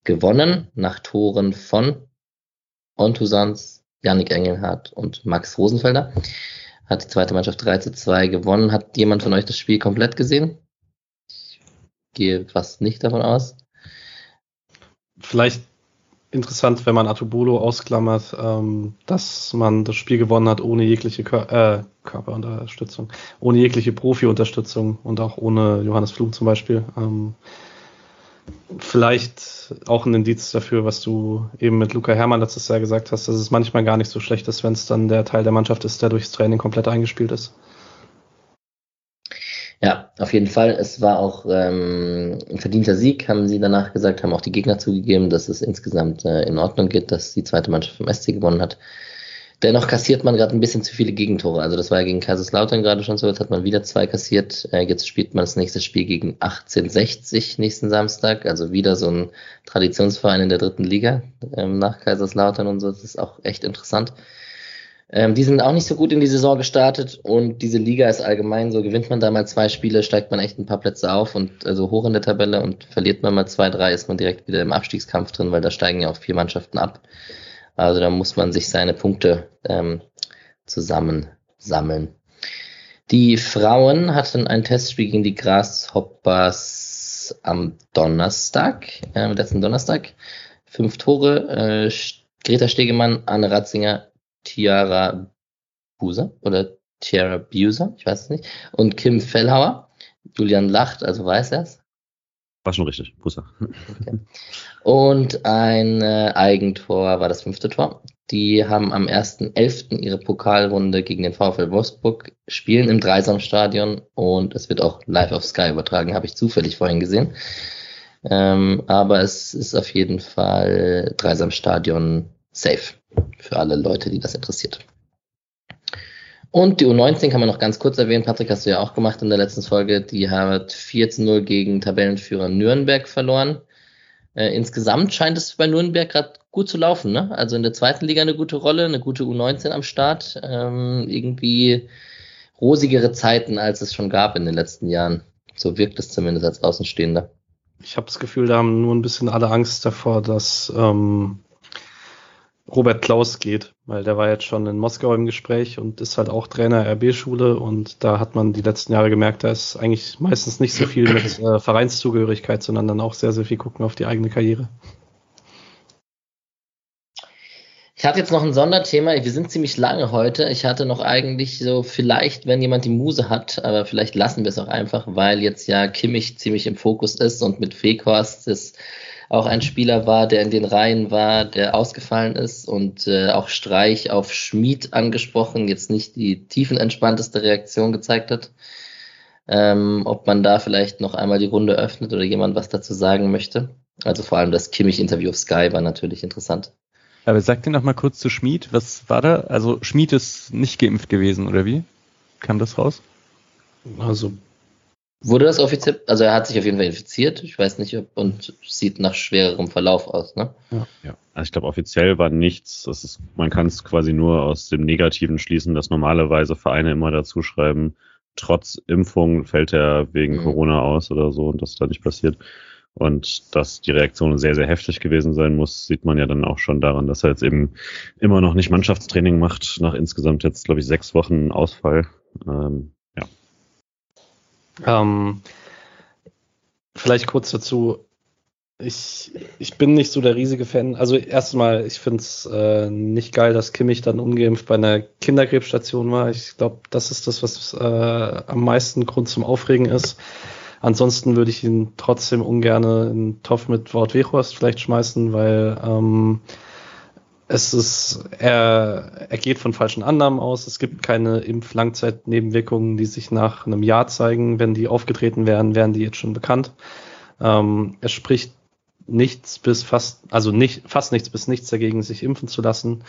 gewonnen nach Toren von Ontusans, Yannick Engelhardt und Max Rosenfelder. Hat die zweite Mannschaft 3 zu 2 gewonnen. Hat jemand von euch das Spiel komplett gesehen? Ich gehe fast nicht davon aus. Vielleicht interessant, wenn man Atubolo ausklammert, ähm, dass man das Spiel gewonnen hat ohne jegliche Kör äh, Körperunterstützung, ohne jegliche Profi-Unterstützung und auch ohne Johannes Flug zum Beispiel. Ähm, vielleicht auch ein Indiz dafür, was du eben mit Luca Hermann letztes Jahr gesagt hast, dass es manchmal gar nicht so schlecht ist, wenn es dann der Teil der Mannschaft ist, der durchs Training komplett eingespielt ist. Ja, auf jeden Fall. Es war auch ähm, ein verdienter Sieg, haben sie danach gesagt, haben auch die Gegner zugegeben, dass es insgesamt äh, in Ordnung geht, dass die zweite Mannschaft vom SC gewonnen hat. Dennoch kassiert man gerade ein bisschen zu viele Gegentore. Also das war ja gegen Kaiserslautern gerade schon so, jetzt hat man wieder zwei kassiert. Äh, jetzt spielt man das nächste Spiel gegen 1860 nächsten Samstag. Also wieder so ein Traditionsverein in der dritten Liga ähm, nach Kaiserslautern und so. Das ist auch echt interessant. Ähm, die sind auch nicht so gut in die Saison gestartet und diese Liga ist allgemein so, gewinnt man da mal zwei Spiele, steigt man echt ein paar Plätze auf und also hoch in der Tabelle und verliert man mal zwei, drei, ist man direkt wieder im Abstiegskampf drin, weil da steigen ja auch vier Mannschaften ab. Also da muss man sich seine Punkte ähm, zusammensammeln. Die Frauen hatten ein Testspiel gegen die Grasshoppers am Donnerstag, äh, letzten Donnerstag. Fünf Tore. Äh, Greta Stegemann, Anne Ratzinger, Tiara Buser oder Tiara Buser, ich weiß es nicht, und Kim Fellhauer. Julian lacht, also weiß er es. War schon richtig, Buser. Okay. Und ein äh, Eigentor war das fünfte Tor. Die haben am 1.11. ihre Pokalrunde gegen den VfL Wolfsburg spielen im Dreisamstadion und es wird auch live auf Sky übertragen, habe ich zufällig vorhin gesehen. Ähm, aber es ist auf jeden Fall Dreisamstadion safe für alle Leute, die das interessiert. Und die U19 kann man noch ganz kurz erwähnen. Patrick, hast du ja auch gemacht in der letzten Folge. Die hat 4 zu 0 gegen Tabellenführer Nürnberg verloren. Äh, insgesamt scheint es bei Nürnberg gerade gut zu laufen. Ne? Also in der zweiten Liga eine gute Rolle, eine gute U19 am Start. Ähm, irgendwie rosigere Zeiten, als es schon gab in den letzten Jahren. So wirkt es zumindest als Außenstehender. Ich habe das Gefühl, da haben nur ein bisschen alle Angst davor, dass ähm, Robert Klaus geht, weil der war jetzt schon in Moskau im Gespräch und ist halt auch Trainer RB-Schule und da hat man die letzten Jahre gemerkt, da ist eigentlich meistens nicht so viel mit äh, Vereinszugehörigkeit, sondern dann auch sehr, sehr viel gucken auf die eigene Karriere. Ich hatte jetzt noch ein Sonderthema. Wir sind ziemlich lange heute. Ich hatte noch eigentlich so, vielleicht, wenn jemand die Muse hat, aber vielleicht lassen wir es auch einfach, weil jetzt ja Kimmich ziemlich im Fokus ist und mit Fekhorst ist auch ein Spieler war, der in den Reihen war, der ausgefallen ist und äh, auch Streich auf Schmied angesprochen, jetzt nicht die tiefenentspannteste Reaktion gezeigt hat. Ähm, ob man da vielleicht noch einmal die Runde öffnet oder jemand was dazu sagen möchte. Also vor allem das Kimmich-Interview auf Sky war natürlich interessant. Aber sag dir noch mal kurz zu Schmied, was war da? Also Schmied ist nicht geimpft gewesen, oder wie? Kam das raus? Also Wurde das offiziell, also er hat sich auf jeden Fall infiziert, ich weiß nicht, ob, und sieht nach schwererem Verlauf aus, ne? Ja, ja. also ich glaube, offiziell war nichts, das ist, man kann es quasi nur aus dem Negativen schließen, dass normalerweise Vereine immer dazu schreiben, trotz Impfung fällt er wegen mhm. Corona aus oder so und das ist da nicht passiert. Und dass die Reaktion sehr, sehr heftig gewesen sein muss, sieht man ja dann auch schon daran, dass er jetzt eben immer noch nicht Mannschaftstraining macht, nach insgesamt jetzt, glaube ich, sechs Wochen Ausfall. Ähm, ähm, vielleicht kurz dazu. Ich, ich bin nicht so der riesige Fan. Also erstmal, ich finde es äh, nicht geil, dass Kimmich dann ungeimpft bei einer Kinderkrebsstation war. Ich glaube, das ist das, was äh, am meisten Grund zum Aufregen ist. Ansonsten würde ich ihn trotzdem ungern in Topf mit Wort Wechhorst vielleicht schmeißen, weil ähm, es ist, er, er geht von falschen Annahmen aus. Es gibt keine Impf-Langzeitnebenwirkungen, die sich nach einem Jahr zeigen. Wenn die aufgetreten wären, wären die jetzt schon bekannt. Ähm, er spricht nichts bis fast, also nicht, fast nichts bis nichts dagegen, sich impfen zu lassen.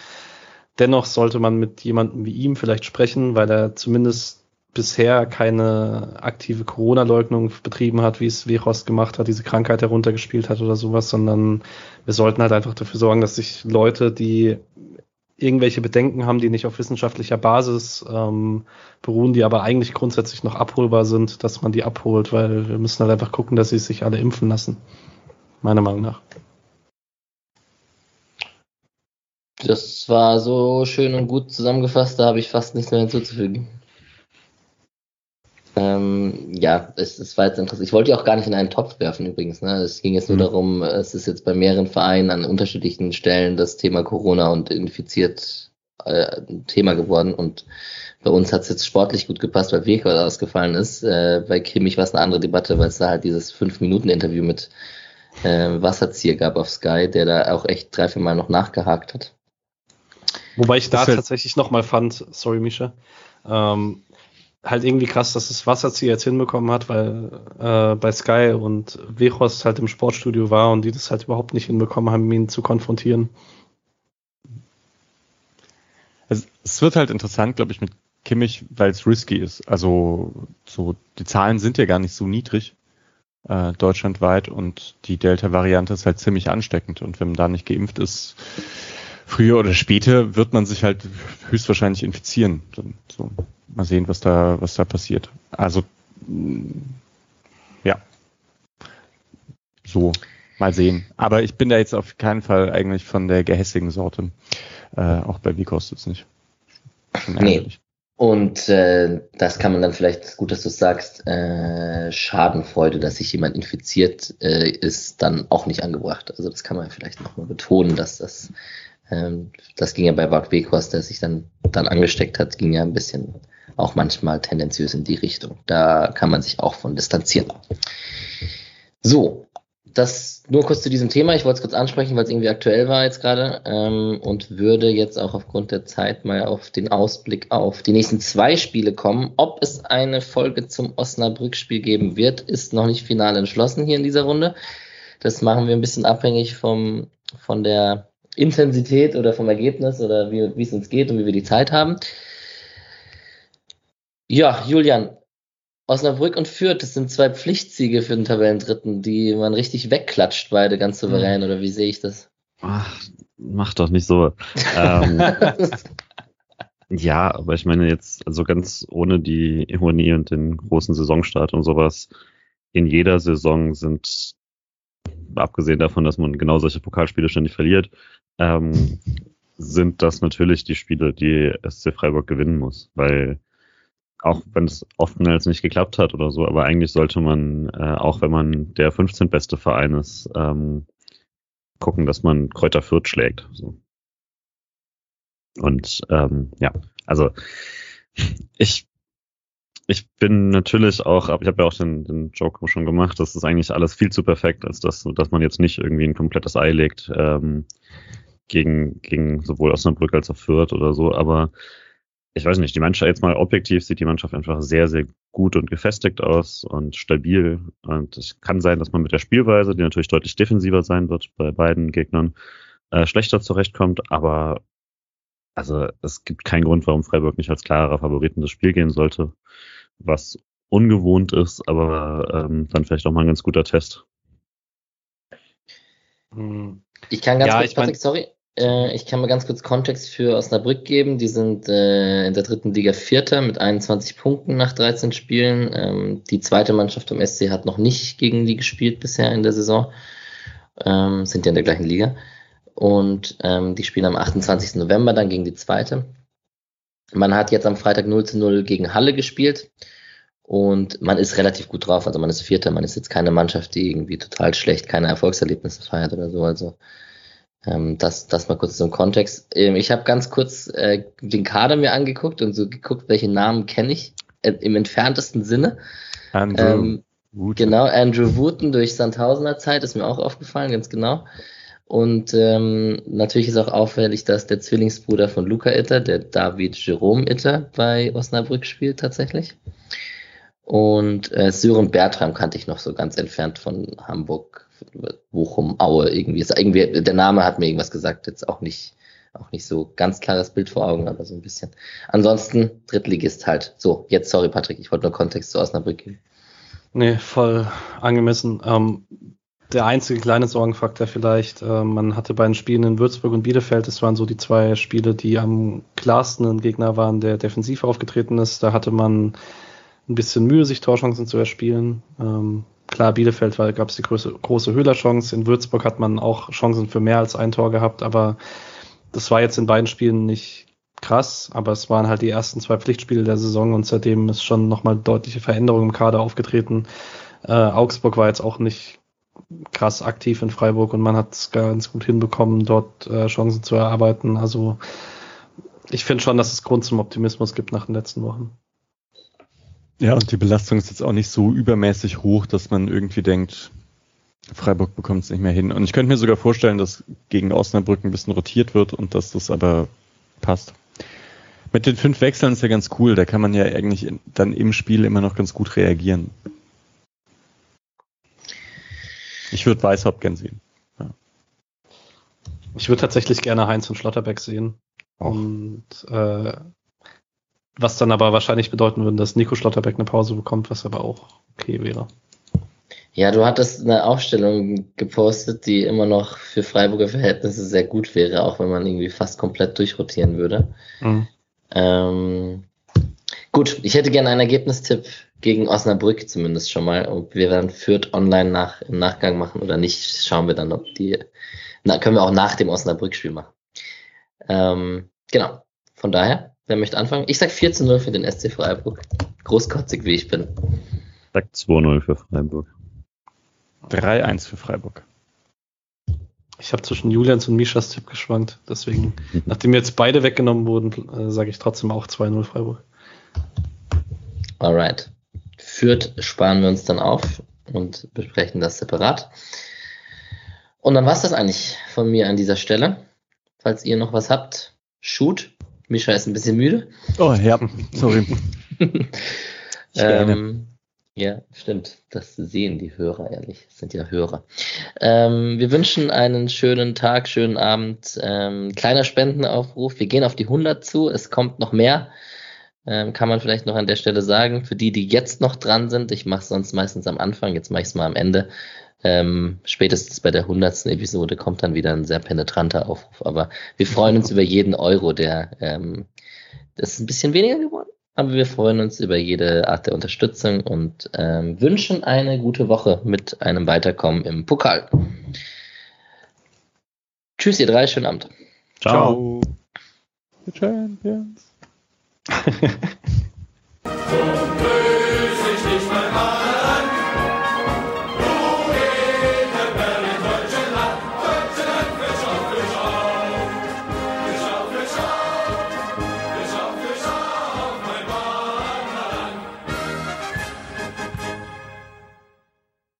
Dennoch sollte man mit jemandem wie ihm vielleicht sprechen, weil er zumindest bisher keine aktive Corona-Leugnung betrieben hat, wie es Veros gemacht hat, diese Krankheit heruntergespielt hat oder sowas, sondern wir sollten halt einfach dafür sorgen, dass sich Leute, die irgendwelche Bedenken haben, die nicht auf wissenschaftlicher Basis ähm, beruhen, die aber eigentlich grundsätzlich noch abholbar sind, dass man die abholt, weil wir müssen halt einfach gucken, dass sie sich alle impfen lassen. Meiner Meinung nach. Das war so schön und gut zusammengefasst, da habe ich fast nichts mehr hinzuzufügen. Ähm, ja, es, es war jetzt interessant. Ich wollte ja auch gar nicht in einen Topf werfen übrigens. Ne? Es ging jetzt nur mhm. darum, es ist jetzt bei mehreren Vereinen an unterschiedlichen Stellen das Thema Corona und infiziert äh, ein Thema geworden. Und bei uns hat es jetzt sportlich gut gepasst, weil Weker ausgefallen ist. Äh, bei Kimmich war es eine andere Debatte, weil es da halt dieses Fünf-Minuten-Interview mit äh, Wasserzieher gab auf Sky, der da auch echt drei, vier Mal noch nachgehakt hat. Wobei ich da tatsächlich nochmal fand, sorry Misha, ähm, halt irgendwie krass, dass das Wasserzieher jetzt hinbekommen hat, weil äh, bei Sky und Wechos halt im Sportstudio war und die das halt überhaupt nicht hinbekommen haben, ihn zu konfrontieren. Es, es wird halt interessant, glaube ich, mit Kimmich, weil es risky ist. Also so die Zahlen sind ja gar nicht so niedrig äh, deutschlandweit und die Delta-Variante ist halt ziemlich ansteckend und wenn man da nicht geimpft ist, früher oder später wird man sich halt höchstwahrscheinlich infizieren. So, mal sehen, was da, was da passiert. Also, ja. So, mal sehen. Aber ich bin da jetzt auf keinen Fall eigentlich von der gehässigen Sorte. Äh, auch bei Vikos jetzt nicht. Nee. Und äh, das kann man dann vielleicht, gut, dass du sagst, äh, Schadenfreude, dass sich jemand infiziert, äh, ist dann auch nicht angebracht. Also das kann man vielleicht nochmal betonen, dass das ähm, das ging ja bei Wout Weghorst, der sich dann, dann angesteckt hat, ging ja ein bisschen auch manchmal tendenziös in die Richtung. Da kann man sich auch von distanzieren. So, das nur kurz zu diesem Thema. Ich wollte es kurz ansprechen, weil es irgendwie aktuell war jetzt gerade ähm, und würde jetzt auch aufgrund der Zeit mal auf den Ausblick auf die nächsten zwei Spiele kommen. Ob es eine Folge zum Osnabrück-Spiel geben wird, ist noch nicht final entschlossen hier in dieser Runde. Das machen wir ein bisschen abhängig vom, von der Intensität oder vom Ergebnis oder wie, wie es uns geht und wie wir die Zeit haben. Ja, Julian, Osnabrück und Fürth, das sind zwei Pflichtsiege für den Tabellendritten, die man richtig wegklatscht, beide ganz souverän, mhm. oder wie sehe ich das? Ach, mach doch nicht so. ähm, ja, aber ich meine jetzt, also ganz ohne die Ironie und den großen Saisonstart und sowas, in jeder Saison sind, abgesehen davon, dass man genau solche Pokalspiele ständig verliert, ähm, sind das natürlich die Spiele, die SC Freiburg gewinnen muss, weil auch wenn es oftmals nicht geklappt hat oder so, aber eigentlich sollte man, äh, auch wenn man der 15 beste Verein ist, ähm, gucken, dass man Kräuter Fürth schlägt. So. Und ähm, ja, also ich ich bin natürlich auch, ich habe ja auch den, den Joke schon gemacht, das ist eigentlich alles viel zu perfekt, als dass, dass man jetzt nicht irgendwie ein komplettes Ei legt. Ähm, gegen, gegen sowohl Osnabrück als auch Fürth oder so, aber ich weiß nicht, die Mannschaft jetzt mal objektiv sieht die Mannschaft einfach sehr, sehr gut und gefestigt aus und stabil. Und es kann sein, dass man mit der Spielweise, die natürlich deutlich defensiver sein wird bei beiden Gegnern, äh, schlechter zurechtkommt. Aber also es gibt keinen Grund, warum Freiburg nicht als klarer Favoriten das Spiel gehen sollte. Was ungewohnt ist, aber ähm, dann vielleicht auch mal ein ganz guter Test. Ich kann ganz ja, kurz, Patrick, mein, sorry, äh, ich kann mal ganz kurz Kontext für Osnabrück geben. Die sind äh, in der dritten Liga Vierter mit 21 Punkten nach 13 Spielen. Ähm, die zweite Mannschaft vom SC hat noch nicht gegen die gespielt bisher in der Saison. Ähm, sind ja in der gleichen Liga. Und ähm, die spielen am 28. November dann gegen die zweite. Man hat jetzt am Freitag 0 zu 0 gegen Halle gespielt. Und man ist relativ gut drauf. Also man ist Vierter. Man ist jetzt keine Mannschaft, die irgendwie total schlecht keine Erfolgserlebnisse feiert oder so. Also ähm, das, das mal kurz zum Kontext. Ähm, ich habe ganz kurz äh, den Kader mir angeguckt und so geguckt, welche Namen kenne ich äh, im entferntesten Sinne. Andrew ähm, Wooten. Genau, Andrew Wooten durch Sandhausener Zeit ist mir auch aufgefallen, ganz genau. Und ähm, natürlich ist auch auffällig, dass der Zwillingsbruder von Luca Itter, der David Jerome Itter, bei Osnabrück spielt tatsächlich. Und äh, Sören Bertram kannte ich noch so ganz entfernt von Hamburg Bochum, Aue irgendwie. Ist irgendwie. Der Name hat mir irgendwas gesagt, jetzt auch nicht, auch nicht so ganz klares Bild vor Augen, aber so ein bisschen. Ansonsten Drittligist halt. So, jetzt sorry Patrick, ich wollte nur Kontext zu Osnabrück geben. Nee, voll angemessen. Ähm, der einzige kleine Sorgenfaktor vielleicht, äh, man hatte bei den Spielen in Würzburg und Bielefeld, das waren so die zwei Spiele, die am klarsten ein Gegner waren, der defensiv aufgetreten ist. Da hatte man ein bisschen Mühe, sich Torchancen zu erspielen. Ähm, Klar, Bielefeld gab es die große, große Höhlerchance. In Würzburg hat man auch Chancen für mehr als ein Tor gehabt, aber das war jetzt in beiden Spielen nicht krass, aber es waren halt die ersten zwei Pflichtspiele der Saison und seitdem ist schon nochmal deutliche Veränderung im Kader aufgetreten. Äh, Augsburg war jetzt auch nicht krass aktiv in Freiburg und man hat es ganz gut hinbekommen, dort äh, Chancen zu erarbeiten. Also ich finde schon, dass es Grund zum Optimismus gibt nach den letzten Wochen. Ja, und die Belastung ist jetzt auch nicht so übermäßig hoch, dass man irgendwie denkt, Freiburg bekommt es nicht mehr hin. Und ich könnte mir sogar vorstellen, dass gegen Osnabrück ein bisschen rotiert wird und dass das aber passt. Mit den fünf Wechseln ist ja ganz cool. Da kann man ja eigentlich dann im Spiel immer noch ganz gut reagieren. Ich würde Weißhaupt gern sehen. Ja. Ich würde tatsächlich gerne Heinz und Schlotterbeck sehen. Och. Und äh, was dann aber wahrscheinlich bedeuten würde, dass Nico Schlotterbeck eine Pause bekommt, was aber auch okay wäre. Ja, du hattest eine Aufstellung gepostet, die immer noch für Freiburger Verhältnisse sehr gut wäre, auch wenn man irgendwie fast komplett durchrotieren würde. Mhm. Ähm, gut, ich hätte gerne einen Ergebnistipp gegen Osnabrück zumindest schon mal. Ob wir dann Fürth online nach, im Nachgang machen oder nicht, schauen wir dann, ob die, na, können wir auch nach dem Osnabrück-Spiel machen. Ähm, genau. Von daher, wer möchte anfangen? Ich sag 4 zu 0 für den SC Freiburg. Großkotzig, wie ich bin. Ich sag 2-0 für Freiburg. 3-1 für Freiburg. Ich habe zwischen Julians und Mischas Tipp geschwankt. Deswegen, mhm. nachdem jetzt beide weggenommen wurden, äh, sage ich trotzdem auch 2-0 Freiburg. Alright. Führt sparen wir uns dann auf und besprechen das separat. Und dann war es das eigentlich von mir an dieser Stelle. Falls ihr noch was habt, shoot. Mischa ist ein bisschen müde. Oh ja, sorry. ähm, ja, stimmt. Das sehen die Hörer ehrlich. Das sind ja Hörer. Ähm, wir wünschen einen schönen Tag, schönen Abend. Ähm, kleiner Spendenaufruf. Wir gehen auf die 100 zu. Es kommt noch mehr. Ähm, kann man vielleicht noch an der Stelle sagen. Für die, die jetzt noch dran sind. Ich mache es sonst meistens am Anfang. Jetzt mache ich es mal am Ende. Ähm, spätestens bei der 100. Episode kommt dann wieder ein sehr penetranter Aufruf. Aber wir freuen uns über jeden Euro, der ähm, das ist ein bisschen weniger geworden aber wir freuen uns über jede Art der Unterstützung und ähm, wünschen eine gute Woche mit einem Weiterkommen im Pokal. Tschüss, ihr drei, schönen Abend. Ciao. Ciao. The Champions.